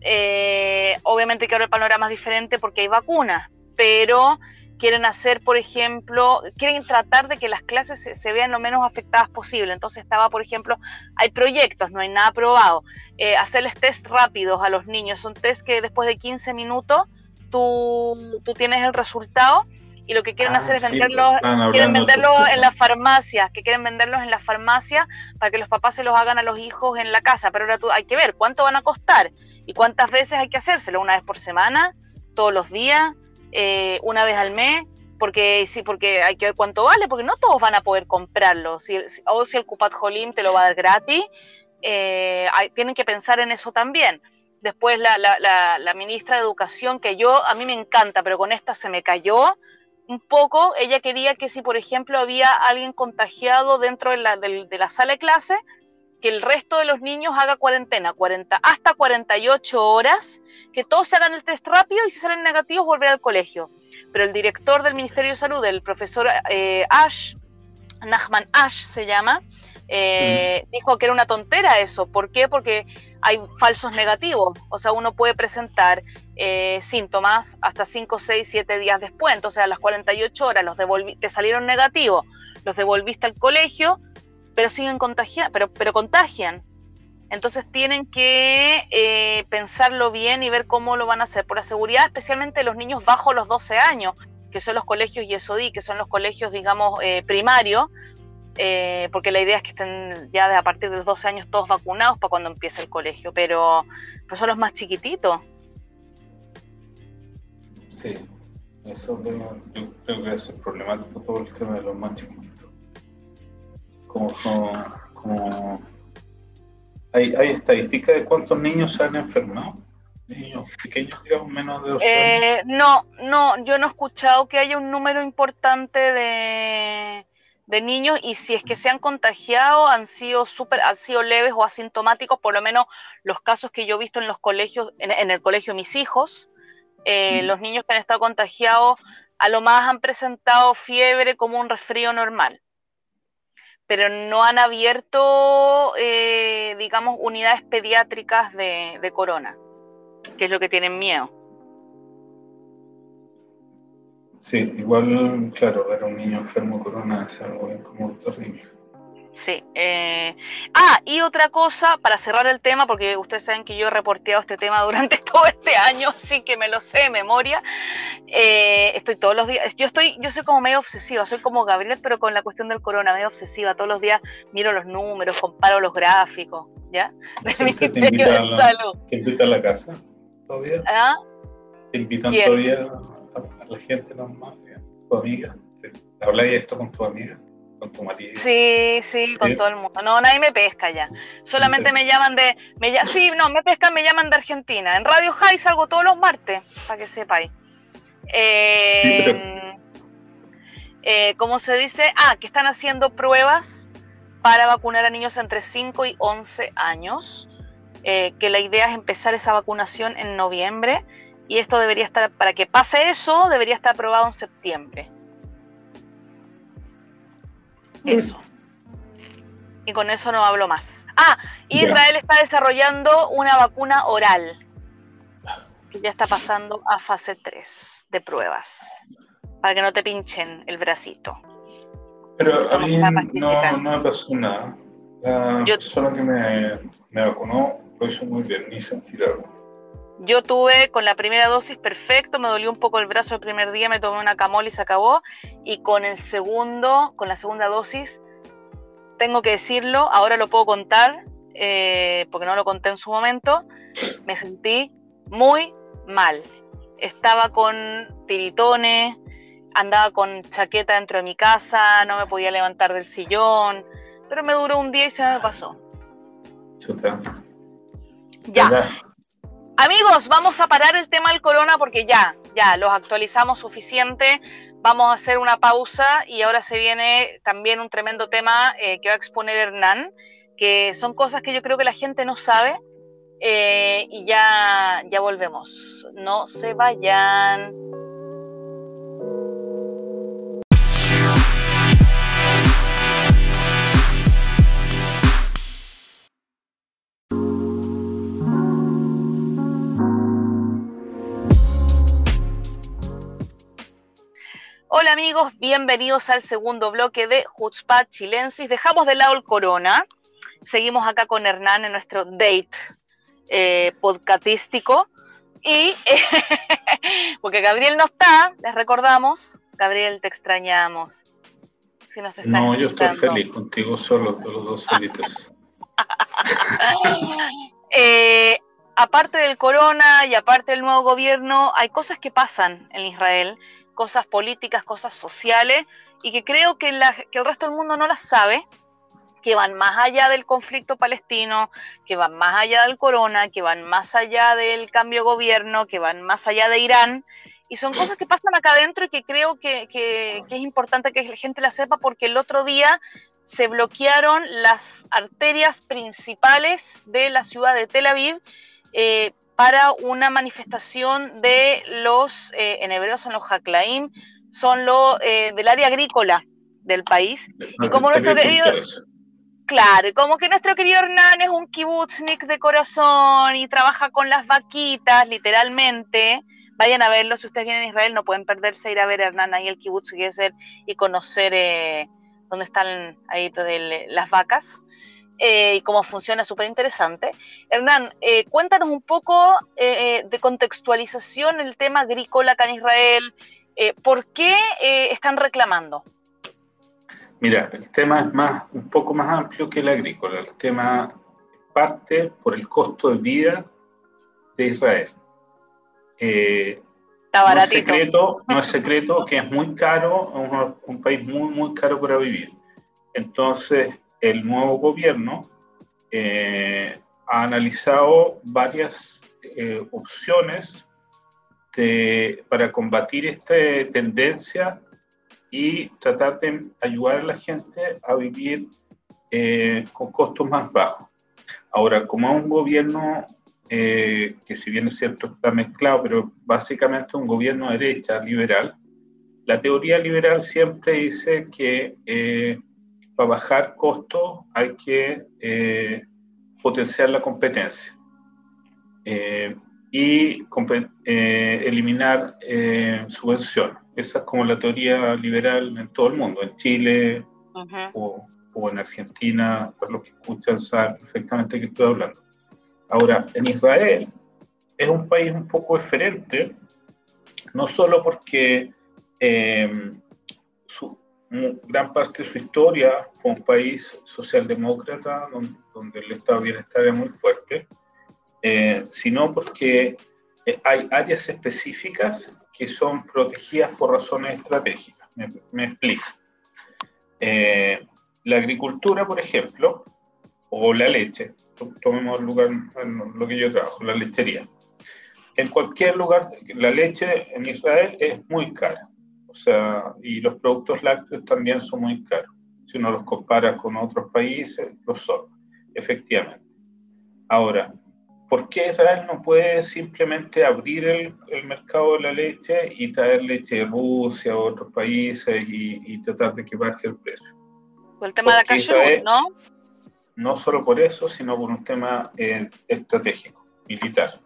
Eh, obviamente que ahora el panorama es diferente porque hay vacunas, pero quieren hacer, por ejemplo, quieren tratar de que las clases se, vean lo menos afectadas posible. Entonces estaba, por ejemplo, hay proyectos, no hay nada aprobado. Eh, hacerles test rápidos a los niños, son test que después de 15 minutos tú, tú tienes el resultado y lo que quieren ah, hacer es venderlos, pues, quieren venderlos en las farmacias, que quieren venderlos en las farmacias para que los papás se los hagan a los hijos en la casa. Pero ahora tú, hay que ver cuánto van a costar y cuántas veces hay que hacérselo, una vez por semana, todos los días eh, una vez al mes, porque sí, porque hay que ver cuánto vale, porque no todos van a poder comprarlo. Si, o si el Cupat Jolim te lo va a dar gratis, eh, tienen que pensar en eso también. Después la, ministra de Educación, que yo a mí me encanta, pero con esta se me cayó un poco. Ella quería que si, por ejemplo, había alguien contagiado dentro de la, de, la sala de clase, que el resto de los niños haga cuarentena, 40, hasta 48 horas, que todos se hagan el test rápido y si salen negativos volver al colegio. Pero el director del Ministerio de Salud, el profesor eh, Ash, Nachman Ash se llama, eh, mm. dijo que era una tontera eso. ¿Por qué? Porque hay falsos negativos. O sea, uno puede presentar eh, síntomas hasta 5, 6, 7 días después. Entonces, a las 48 horas los te salieron negativos, los devolviste al colegio, pero siguen contagiando, pero, pero contagian. Entonces tienen que eh, pensarlo bien y ver cómo lo van a hacer. Por la seguridad, especialmente los niños bajo los 12 años, que son los colegios YESODI, que son los colegios, digamos, eh, primarios, eh, porque la idea es que estén ya de, a partir de los 12 años todos vacunados para cuando empiece el colegio, pero, pero son los más chiquititos. Sí, eso yo creo que es problemático todo el tema de los más chiquititos como, ¿Hay, ¿Hay estadísticas de cuántos niños se han enfermado? Niños pequeños, digamos, menos de eh, No, no, yo no he escuchado que haya un número importante de, de niños y si es que se han contagiado han sido super, han sido leves o asintomáticos, por lo menos los casos que yo he visto en los colegios, en, el colegio de mis hijos, eh, los niños que han estado contagiados a lo más han presentado fiebre como un resfrío normal pero no han abierto, eh, digamos, unidades pediátricas de, corona, que es lo que tienen miedo. Sí, igual, claro, ver un niño enfermo corona es algo como terrible. Sí. Eh, ah, y otra cosa, para cerrar el tema, porque ustedes saben que yo he reporteado este tema durante todo este año, así que me lo sé de memoria. Eh, estoy todos los días, yo estoy, yo soy como medio obsesiva, soy como Gabriel, pero con la cuestión del corona, medio obsesiva. Todos los días miro los números, comparo los gráficos, ¿ya? Del Ministerio de Salud. ¿Te invitan a la casa todavía? ¿Ah? ¿Te invitan todavía a, la gente normal, tu amiga? ¿Habláis esto con tu amiga? Con tu. Sí, sí, con todo el mundo. No, nadie me pesca ya. Solamente me llaman de. Me, sí, no, me pescan, me llaman de Argentina. En Radio High salgo todos los martes, para que sepáis. Eh, eh, ¿Cómo se dice? Ah, que están haciendo pruebas para vacunar a niños entre 5 y 11 años, eh, que la idea es empezar esa vacunación en noviembre y esto debería estar, para que pase eso, debería estar aprobado en septiembre. Eso. Y con eso no hablo más. Ah, Israel está desarrollando una vacuna oral que ya está pasando a fase 3 de pruebas para que no te pinchen el bracito. Pero a mí no, no, me pasó nada. La persona que me, me vacunó lo hizo muy bien, ni sentir algo. Yo tuve con la primera dosis perfecto, me dolió un poco el brazo el primer día, me tomé una camol y se acabó. Y con el segundo, con la segunda dosis, tengo que decirlo, ahora lo puedo contar, eh, porque no lo conté en su momento, me sentí muy mal. Estaba con tiritones, andaba con chaqueta dentro de mi casa, no me podía levantar del sillón, pero me duró un día y se me pasó. Ya. Amigos, vamos a parar el tema del corona porque ya, ya, los actualizamos suficiente. Vamos a hacer una pausa y ahora se viene también un tremendo tema eh, que va a exponer Hernán, que son cosas que yo creo que la gente no sabe. Eh, y ya, ya volvemos. No se vayan. Hola amigos, bienvenidos al segundo bloque de Hutzpah Chilensis. Dejamos de lado el corona, seguimos acá con Hernán en nuestro date eh, podcastístico y porque Gabriel no está, les recordamos, Gabriel te extrañamos. Si no, yo estoy feliz contigo solo, los dos solitos. Eh, aparte del corona y aparte del nuevo gobierno, hay cosas que pasan en Israel cosas políticas, cosas sociales, y que creo que, el resto del mundo no las sabe, que van más allá del conflicto palestino, que van más allá del corona, que van más allá del cambio de gobierno, que van más allá de Irán. Y son cosas que pasan acá adentro y que creo que, es importante que la gente la sepa porque el otro día se bloquearon las arterias principales de la ciudad de Tel Aviv eh, para una manifestación de los, eh, en hebreo son los Haklaim, son los eh, del área agrícola del país. y como nuestro querido, claro, como que nuestro querido Hernán es un kibutznik de corazón y trabaja con las vaquitas, literalmente. Vayan a verlo, si ustedes vienen a Israel no pueden perderse ir a ver a Hernán ahí el kibutz y conocer eh, dónde están ahí las vacas. Eh, y cómo funciona, súper interesante. Hernán, eh, cuéntanos un poco eh, de contextualización el tema agrícola acá en Israel. ¿Por qué están reclamando? Mira, el tema es más, un poco más amplio que el agrícola. El tema parte por el costo de vida de Israel. Está no, es secreto, no es secreto que es muy caro, es un país muy, muy caro para vivir. Entonces, el nuevo gobierno eh, ha analizado varias eh, opciones para combatir esta tendencia y tratar de ayudar a la gente a vivir eh, con costos más bajos. Ahora, como es un gobierno que si bien es cierto está mezclado, pero básicamente un gobierno derecha, liberal, la teoría liberal siempre dice que para bajar costos hay que eh, potenciar la competencia eh, y eh, eliminar subvenciones. Esa es como la teoría liberal en todo el mundo, en Chile o, o, en Argentina, por los que escuchan saben perfectamente que estoy hablando. Ahora, en Israel es un país un poco diferente, no solo porque su, gran parte de su historia fue un país socialdemócrata donde, el estado de bienestar era muy fuerte, eh, sino porque eh, hay áreas específicas que son protegidas por razones estratégicas. Me, explico. Eh, la agricultura, por ejemplo, o la leche, tomemos el lugar en lo que yo trabajo, la lechería. En cualquier lugar, la leche en Israel es muy cara sea, y los productos lácteos también son muy caros. Si uno los compara con otros países, lo son, efectivamente. Ahora, ¿por qué Israel no puede simplemente abrir el, mercado de la leche y traer leche de Rusia o otros países y, tratar de que baje el precio? Por el tema de la ¿no? No solo por eso, sino por un tema eh, estratégico, militar.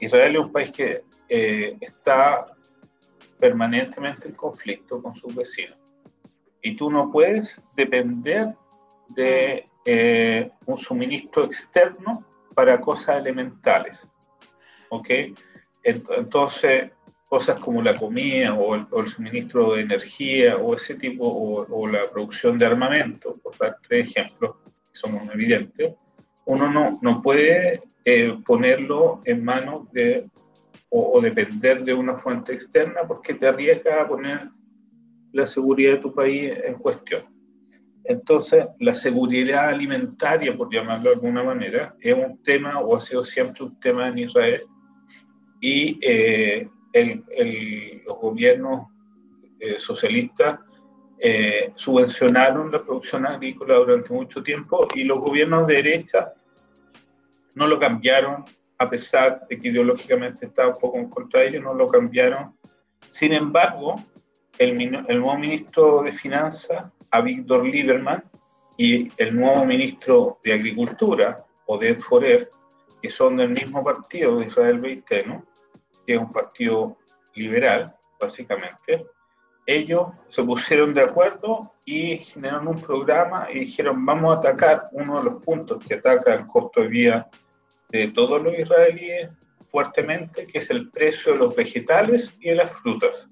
Israel es un país que eh, está permanentemente en conflicto con sus vecinos. Y tú no puedes depender de eh, un suministro externo para cosas elementales. ¿Ok? Entonces, cosas como la comida o el, suministro de energía o ese tipo, o, la producción de armamento, por dar tres ejemplos que son evidentes, uno no, no puede eh, ponerlo en manos de o, depender de una fuente externa porque te arriesga a poner la seguridad de tu país en cuestión. Entonces, la seguridad alimentaria, por llamarlo de alguna manera, es un tema o ha sido siempre un tema en Israel y eh, el, el, los gobiernos eh, socialistas eh, subvencionaron la producción agrícola durante mucho tiempo y los gobiernos de derecha no lo cambiaron a pesar de que ideológicamente estaba un poco en contra de ellos, no lo cambiaron. Sin embargo, el, el nuevo ministro de Finanzas, a Víctor Lieberman, y el nuevo ministro de Agricultura, Odette Forer, que son del mismo partido de Israel Beiteno, que es un partido liberal, básicamente, ellos se pusieron de acuerdo y generaron un programa y dijeron, vamos a atacar uno de los puntos que ataca el costo de vida de todos los israelíes fuertemente, que es el precio de los vegetales y de las frutas.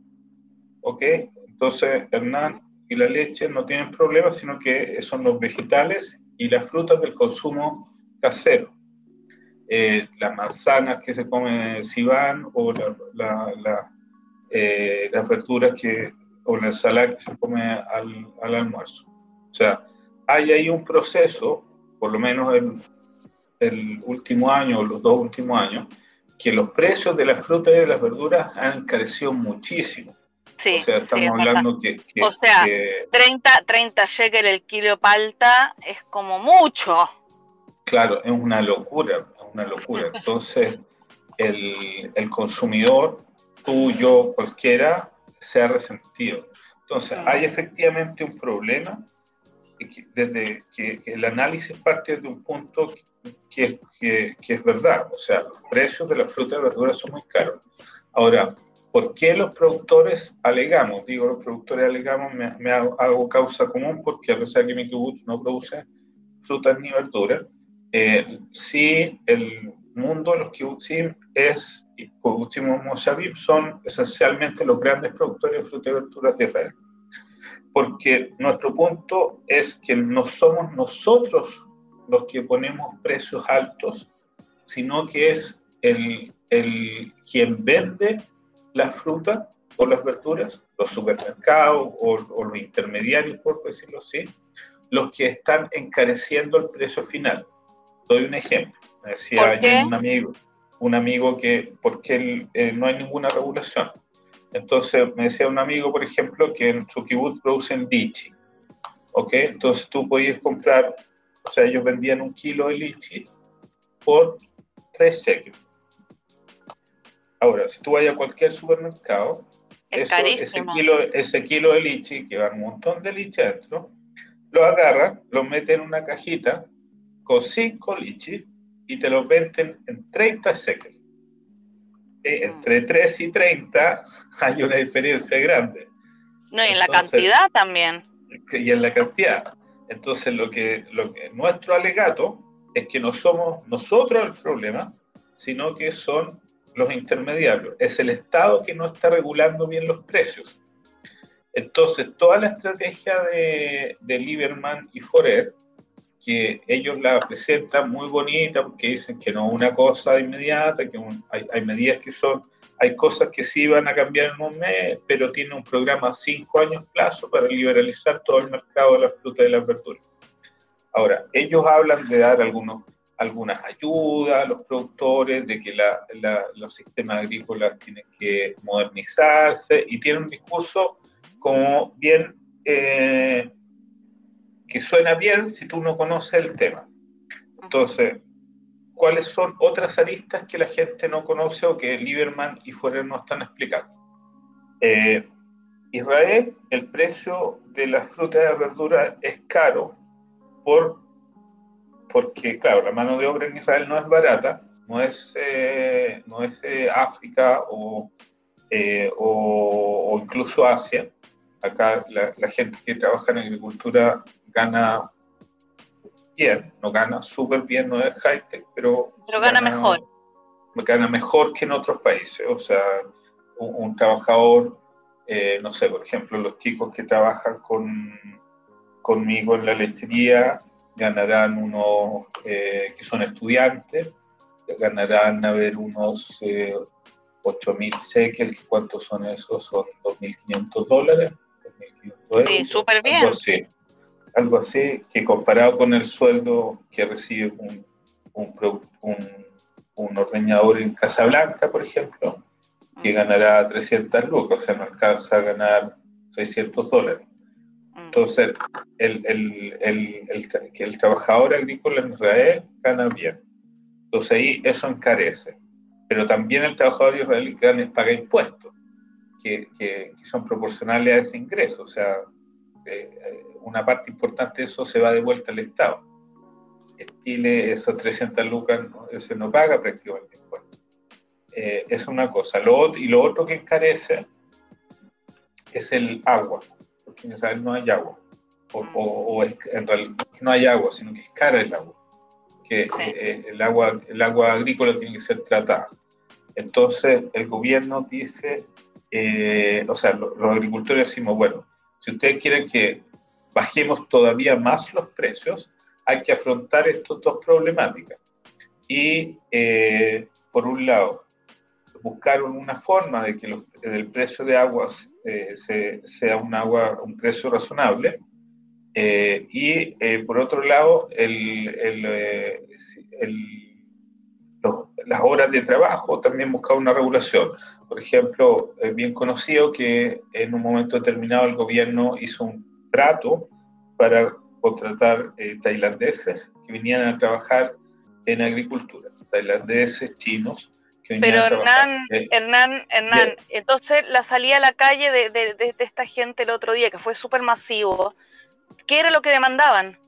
¿Ok? Entonces, Hernán y la leche no tienen problemas, sino que son los vegetales y las frutas del consumo casero. Eh, las manzanas que se come Sivan o la, eh, las verduras que, o la ensalada que se come al, al almuerzo. O sea, hay ahí un proceso, por lo menos en, el último año o los dos últimos años, que los precios de las frutas y de las verduras han encarecido muchísimo. Sí, o sea, estamos hablando que, O sea, 30, 30 shekel el kilo palta es como mucho. Claro, es una locura, es una locura. Entonces, el, el consumidor, tú, yo, cualquiera, se ha resentido. Entonces, hay efectivamente un problema desde que el análisis parte de un punto que, que, es verdad. O sea, los precios de las frutas y verduras son muy caros. Ahora, ¿por qué los productores alegamos? Digo, los productores alegamos, me, hago, causa común porque a pesar que mi kibutz no produce frutas ni verduras, eh, sí el mundo de los kibbutzim es, y kibbutzim son esencialmente los grandes productores de frutas y verduras de Israel. Porque nuestro punto es que no somos nosotros los que ponemos precios altos, sino que es el, el quien vende las frutas o las verduras, los supermercados o, los intermediarios, por decirlo así, los que están encareciendo el precio final. Doy un ejemplo. Decía un amigo, un amigo que, porque eh, no hay ninguna regulación. Entonces me decía un amigo, por ejemplo, que en su kibutz producen lichi. ¿Ok? Entonces tú podías comprar o sea, ellos vendían un kilo de lichi por 3 shekels. Ahora, si tú vas a cualquier supermercado, ese, kilo, ese kilo de lichi, que va un montón de lichi adentro, lo agarran, lo meten en una cajita con 5 lichi y te lo venden en 30 shekels. Entre 3 y 30 hay una diferencia grande. No, y en la cantidad también. Y en la cantidad. Entonces, lo que, lo que nuestro alegato es que no somos nosotros el problema, sino que son los intermediarios. Es el Estado que no está regulando bien los precios. Entonces, toda la estrategia de, de Lieberman y Forer, que ellos la presentan muy bonita porque dicen que no es una cosa inmediata, que hay, hay medidas que son hay cosas que sí van a cambiar en un mes, pero tiene un programa a cinco años plazo para liberalizar todo el mercado de la fruta y las verduras. Ahora, ellos hablan de dar algunos, algunas ayudas a los productores, de que los sistemas agrícolas tienen que modernizarse y tienen un discurso como bien, eh, suena bien si tú no conoces el tema. Entonces, ¿cuáles son otras aristas que la gente no conoce o que Lieberman y Fuller no están explicando? Eh, Israel, el precio de la fruta y la verdura es caro por, porque, claro, la mano de obra en Israel no es barata, no es, eh, no es eh, África o, o, incluso Asia. Acá la, la, gente que trabaja en agricultura gana bien, no gana súper bien, no es high-tech, pero... Pero gana, mejor. Gana mejor que en otros países, o sea, un, trabajador, eh, no sé, por ejemplo, los chicos que trabajan con, conmigo en la lechería ganarán unos, eh, que son estudiantes, ganarán a ver unos eh, 8.000 shekels, ¿cuántos son esos? Son 2.500 dólares. Sí, súper bien algo así, que comparado con el sueldo que recibe un, un, ordeñador en Casablanca, por ejemplo, que mm. ganará 300 lucas, o sea, no alcanza a ganar 600 dólares. Mm. Entonces, el, el, el, que el trabajador agrícola en Israel gana bien. Entonces ahí eso encarece. Pero también el trabajador israelí paga impuestos, que, que, son proporcionales a ese ingreso. O sea, eh, una parte importante de eso se va de vuelta al Estado. En Chile, esas 300 lucas se no paga prácticamente impuesto. Eh, es una cosa. Lo, y lo otro que encarece es el agua, porque en Israel no hay agua. O, en realidad no hay agua, sino que es cara el agua. Que eh, el, agua, el agua agrícola tiene que ser tratada. Entonces, el gobierno dice, eh, o sea, los agricultores decimos, bueno, si ustedes quieren que bajemos todavía más los precios, hay que afrontar estas dos problemáticas. Y, eh, por un lado, buscar una forma de que el precio de aguas eh, sea un, agua, un precio razonable. Eh, y, por otro lado, el, las horas de trabajo, también buscar una regulación. Por ejemplo, es bien conocido que en un momento determinado el gobierno hizo un trato para contratar eh, tailandeses que vinieran a trabajar en agricultura, tailandeses, chinos. Que Pero Hernán, eh, Hernán, Hernán, entonces la salida a la calle de, de, esta gente el otro día, que fue súper masivo, ¿qué era lo que demandaban?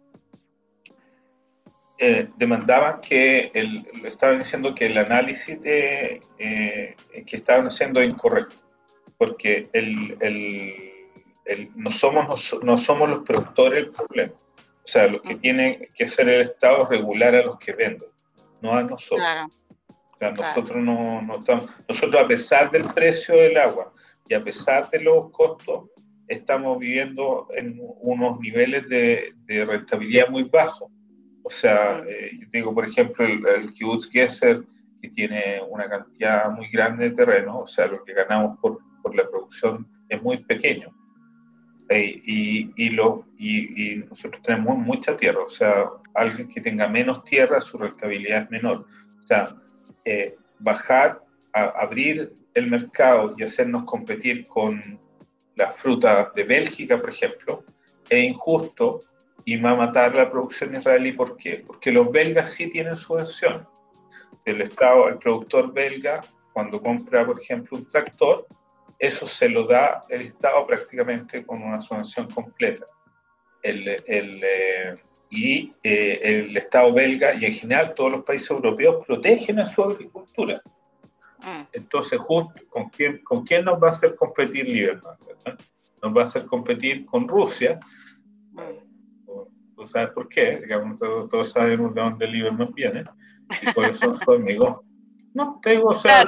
Eh, demandaban que el, estaban diciendo que el análisis de, que estaban haciendo incorrecto, porque el, el no, somos, no, somos los productores del problema. O sea, lo que tiene que hacer el Estado es regular a los que venden, no a nosotros. O sea, nosotros no, no, estamos, nosotros a pesar del precio del agua y a pesar de los costos, estamos viviendo en unos niveles de, de rentabilidad muy bajos. O sea, eh, yo digo, por ejemplo, el, el kibbutz Gesser, que tiene una cantidad muy grande de terreno, o sea, lo que ganamos por, por la producción es muy pequeño y, y, lo, y, nosotros tenemos mucha tierra, o sea, alguien que tenga menos tierra, su rentabilidad es menor. O sea, eh, bajar, a, abrir el mercado y hacernos competir con las frutas de Bélgica, por ejemplo, es injusto y va a matar la producción israelí. ¿Por qué? Porque los belgas sí tienen subvención. El Estado, el productor belga, cuando compra, por ejemplo, un tractor, eso se lo da el Estado prácticamente con una subvención completa. El, el, eh, y eh, el Estado belga y en general todos los países europeos protegen a su agricultura. Mm. Entonces, justo, ¿con quién, ¿con quién nos va a hacer competir Lieberman? Nos va a hacer competir con Rusia. Mm. ¿Tú sabes por qué? Digamos, todos, sabemos de dónde Lieberman viene y por eso su amigo. No, tengo, o sea,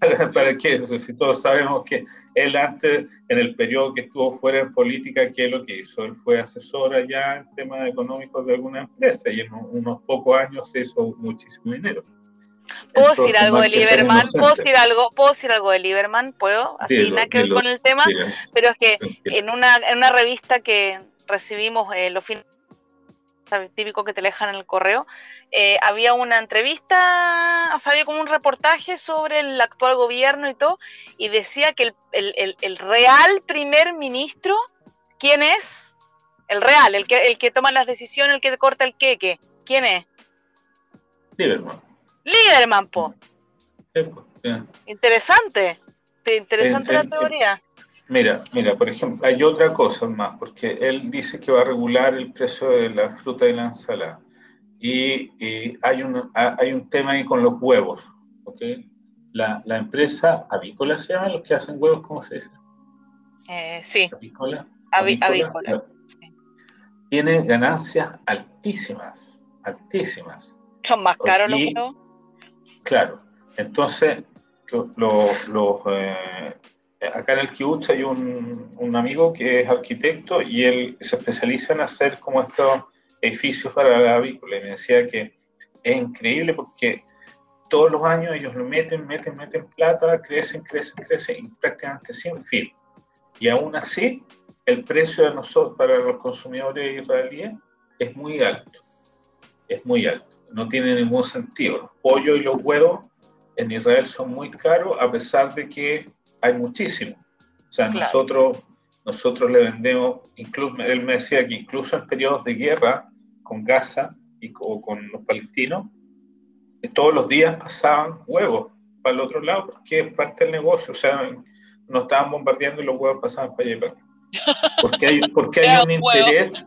¿Para, qué? si todos sabemos que él antes, en el periodo que estuvo fuera en política, ¿qué es lo que hizo? Él fue asesor allá en temas económicos de alguna empresa y en unos pocos años se hizo muchísimo dinero. ¿Puedo decir algo de Lieberman? ¿Puedo decir algo, ¿Puedo decir algo de Lieberman? ¿Puedo? Así, nada que ver con el tema, pero es que en una, en una revista que recibimos eh, los fines típico que te dejan en el correo, eh, había una entrevista, o sea, había como un reportaje sobre el actual gobierno y todo, y decía que el, real primer ministro, ¿quién es? El real, el que, el que toma las decisiones, el que corta el queque. ¿Quién es? Lieberman. Lieberman, po. Sí, pues, Interesante. Interesante la teoría. Mira, mira, por ejemplo, hay otra cosa más, porque él dice que va a regular el precio de la fruta y la ensalada. Y, hay, un, hay un tema ahí con los huevos, ¿ok? La, la empresa avícola se llama, los que hacen huevos, ¿cómo se dice? Eh, sí. Avícola. Avícola. Tiene ganancias altísimas, altísimas. Son más caros los huevos. Claro. Entonces, los, eh, acá en el Kibbutz hay un, un, amigo que es arquitecto y él se especializa en hacer como estos edificios para la avícola. Y me decía que es increíble porque todos los años ellos lo meten, meten, meten plata, crecen, crecen, crecen y prácticamente sin fin. Y aún así, el precio de nosotros para los consumidores israelíes es muy alto. Es muy alto. No tiene ningún sentido. Los pollos y los huevos en Israel son muy caros a pesar de que hay muchísimo. O sea, nosotros, nosotros le vendemos, incluso, él me decía que incluso en periodos de guerra con Gaza y con, con los palestinos, todos los días pasaban huevos para el otro lado porque es parte del negocio. O sea, nos estaban bombardeando y los huevos pasaban para allá y para acá. Porque hay, porque hay un interés.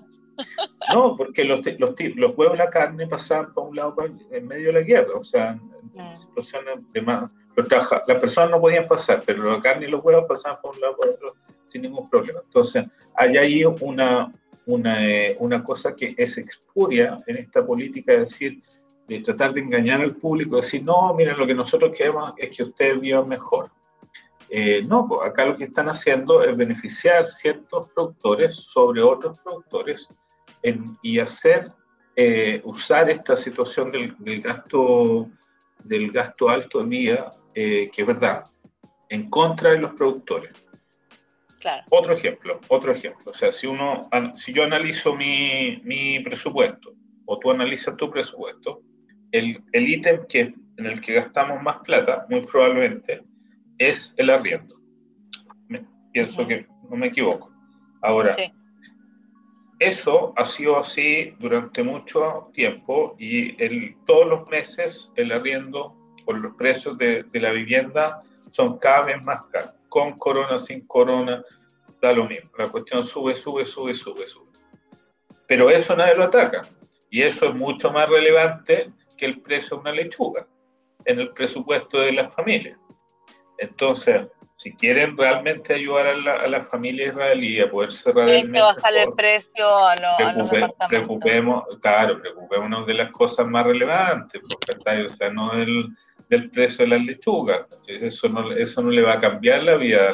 No, porque los, los, los huevos la carne pasaban por un lado en medio de la guerra. O sea, en, situaciones de más. Las personas no podían pasar, pero la carne y los huevos pasaban por un lado por otro sin ningún problema. Entonces, hay ahí una, una, eh, una cosa que es expuria en esta política, de decir, de tratar de engañar al público, decir, no, miren, lo que nosotros queremos es que ustedes vivan mejor. Eh, no, pues acá lo que están haciendo es beneficiar ciertos productores sobre otros productores y hacer, eh, usar esta situación del, gasto del gasto alto de vida, que es verdad, en contra de los productores. Otro ejemplo, otro ejemplo. O sea, si, uno, si yo analizo mi, mi presupuesto o tú analizas tu presupuesto, el, el ítem que, en el que gastamos más plata, muy probablemente, es el arriendo. pienso que no me equivoco. Ahora, eso ha sido así durante mucho tiempo y todos los meses el arriendo por los precios de, de la vivienda son cada vez más caros con corona, sin corona, da lo mismo. La cuestión sube, sube, sube, sube, sube. Pero eso nadie lo ataca. Y eso es mucho más relevante que el precio de una lechuga en el presupuesto de las familias. Entonces, si quieren realmente ayudar a la, familia israelí a poder cerrar el que bajar el precio a, los preocupemos, claro, preocupémonos de las cosas más relevantes, porque o sea, no del, del precio de las lechugas. Eso no, eso no le va a cambiar la vida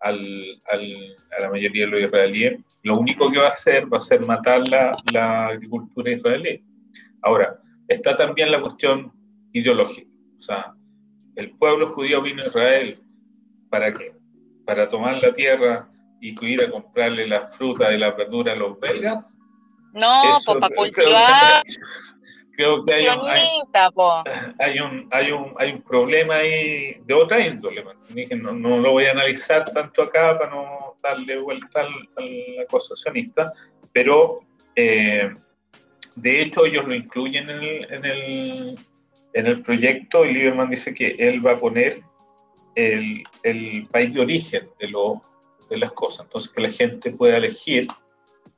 al, al, a la mayoría de los israelíes. Lo único que va a hacer va a ser matar la, la agricultura israelí. Ahora, está también la cuestión ideológica. O sea, el pueblo judío vino a Israel para qué? Para tomar la tierra y ir a comprarle la fruta y la verdura a los belgas. No, pues para cultivar creo que hay un, hay, un, hay, un, hay un problema ahí de otra índole. No, no, lo voy a analizar tanto acá para no darle vuelta al, al acusacionista, pero eh, de hecho ellos lo incluyen en el, en el, en el proyecto y Lieberman dice que él va a poner el, el país de origen de, lo, de las cosas, entonces que la gente pueda elegir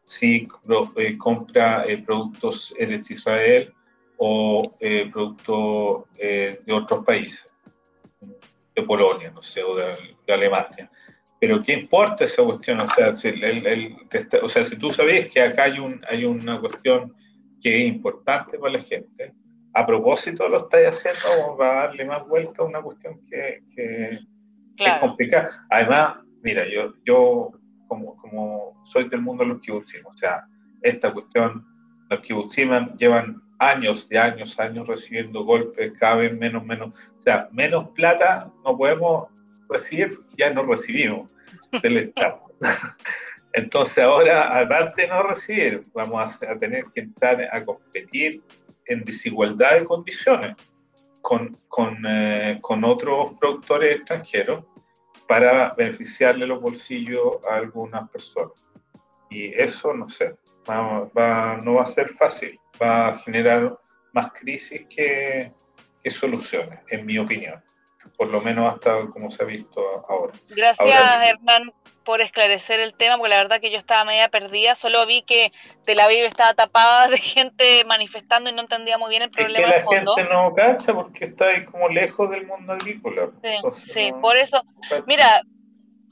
si eh, compra eh, productos en Israel o eh, productos eh, de otros países, de Polonia, no sé, o de, Alemania. Pero ¿qué importa esa cuestión? O sea, si, el, o sea, si tú sabes que acá hay, un, hay una cuestión que es importante para la gente, a propósito lo estáis haciendo, va a darle más vuelta a una cuestión que, que es complicada. Además, mira, yo, yo como, como soy del mundo de los kibutzim, o sea, esta cuestión, los kibutzim llevan años de años, años recibiendo golpes, cada vez menos, menos, o sea, menos plata no podemos recibir, ya no recibimos del Estado. Entonces ahora, aparte de no recibir, vamos a, tener que entrar a competir en desigualdad de condiciones con, con, eh, con otros productores extranjeros para beneficiarle los bolsillos a algunas personas. Y eso, no sé, va, no va a ser fácil, va a generar más crisis que, que soluciones, en mi opinión por lo menos hasta como se ha visto ahora. Gracias, Hernán, por esclarecer el tema, porque la verdad que yo estaba media perdida, solo vi que Tel Aviv estaba tapada de gente manifestando y no entendía muy bien el problema. Es que la gente no cacha porque está ahí como lejos del mundo agrícola. Sí, por eso, mira,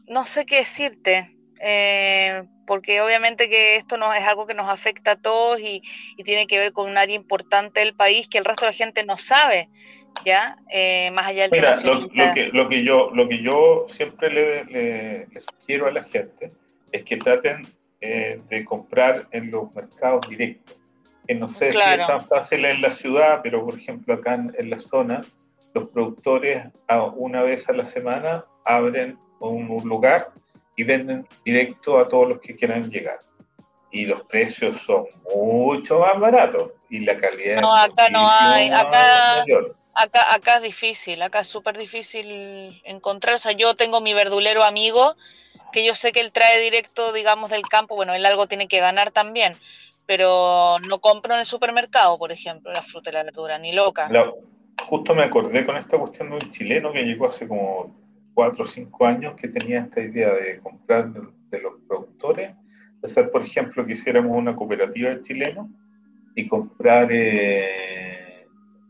no sé qué decirte. Eh, porque obviamente que esto no es algo que nos afecta a todos y, y, tiene que ver con un área importante del país que el resto de la gente no sabe. ¿Ya? Eh, más allá del Mira, lo, que, lo, que yo, lo que yo siempre le, sugiero a la gente es que traten eh, de comprar en los mercados directos. Que no sé si es tan fácil en la ciudad, pero por ejemplo acá en, la zona, los productores una vez a la semana abren un, un lugar y venden directo a todos los que quieran llegar y los precios son mucho más baratos y la calidad no acá no hay acá Acá, acá es difícil, acá es súper difícil encontrar. O sea, yo tengo mi verdulero amigo, que yo sé que él trae directo, digamos, del campo. Bueno, él algo tiene que ganar también, pero no compro en el supermercado, por ejemplo, la fruta y la verdura, ni loca. justo me acordé con esta cuestión de un chileno que llegó hace como cuatro o cinco años que tenía esta idea de comprar de, los productores, de hacer, por ejemplo, que hiciéramos una cooperativa de chilenos y comprar... Eh,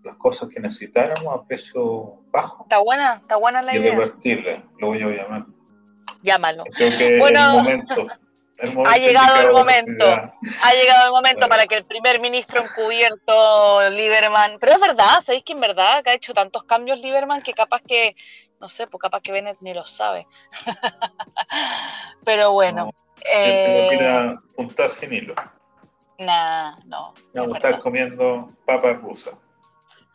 las cosas que necesitáramos a precio bajo. Está buena, está buena la idea. Y lo voy a llamar. Llámalo. Creo que bueno, el momento, ha llegado el momento, ha llegado el momento para que el primer ministro encubierto, Lieberman, pero es verdad, ¿sabéis que en verdad que ha hecho tantos cambios Lieberman que capaz que, no sé, pues capaz que Bennett ni lo sabe. pero bueno. No, eh... sin hilo. Nah, no. Vamos a estar comiendo papas rusas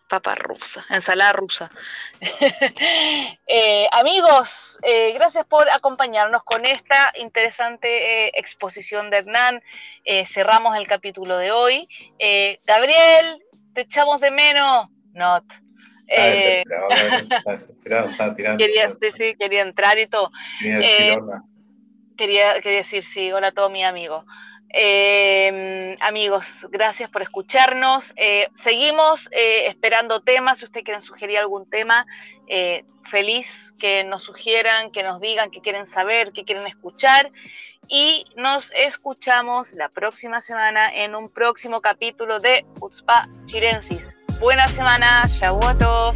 papa rusa, ensalada rusa. Eh, amigos, eh, gracias por acompañarnos con esta interesante eh, exposición de Hernán. cerramos el capítulo de hoy. Gabriel, te echamos de menos. Not. quería, sí, sí, quería entrar y todo. Quería decir hola. Quería, quería decir sí, hola a todos mis amigos. Eh, amigos, gracias por escucharnos. Eh, seguimos eh, esperando temas. Si ustedes quieren sugerir algún tema, feliz que nos sugieran, que nos digan qué quieren saber, qué quieren escuchar. Y nos escuchamos la próxima semana en un próximo capítulo de Utspa Chirensis. Buena semana, Shavuotov.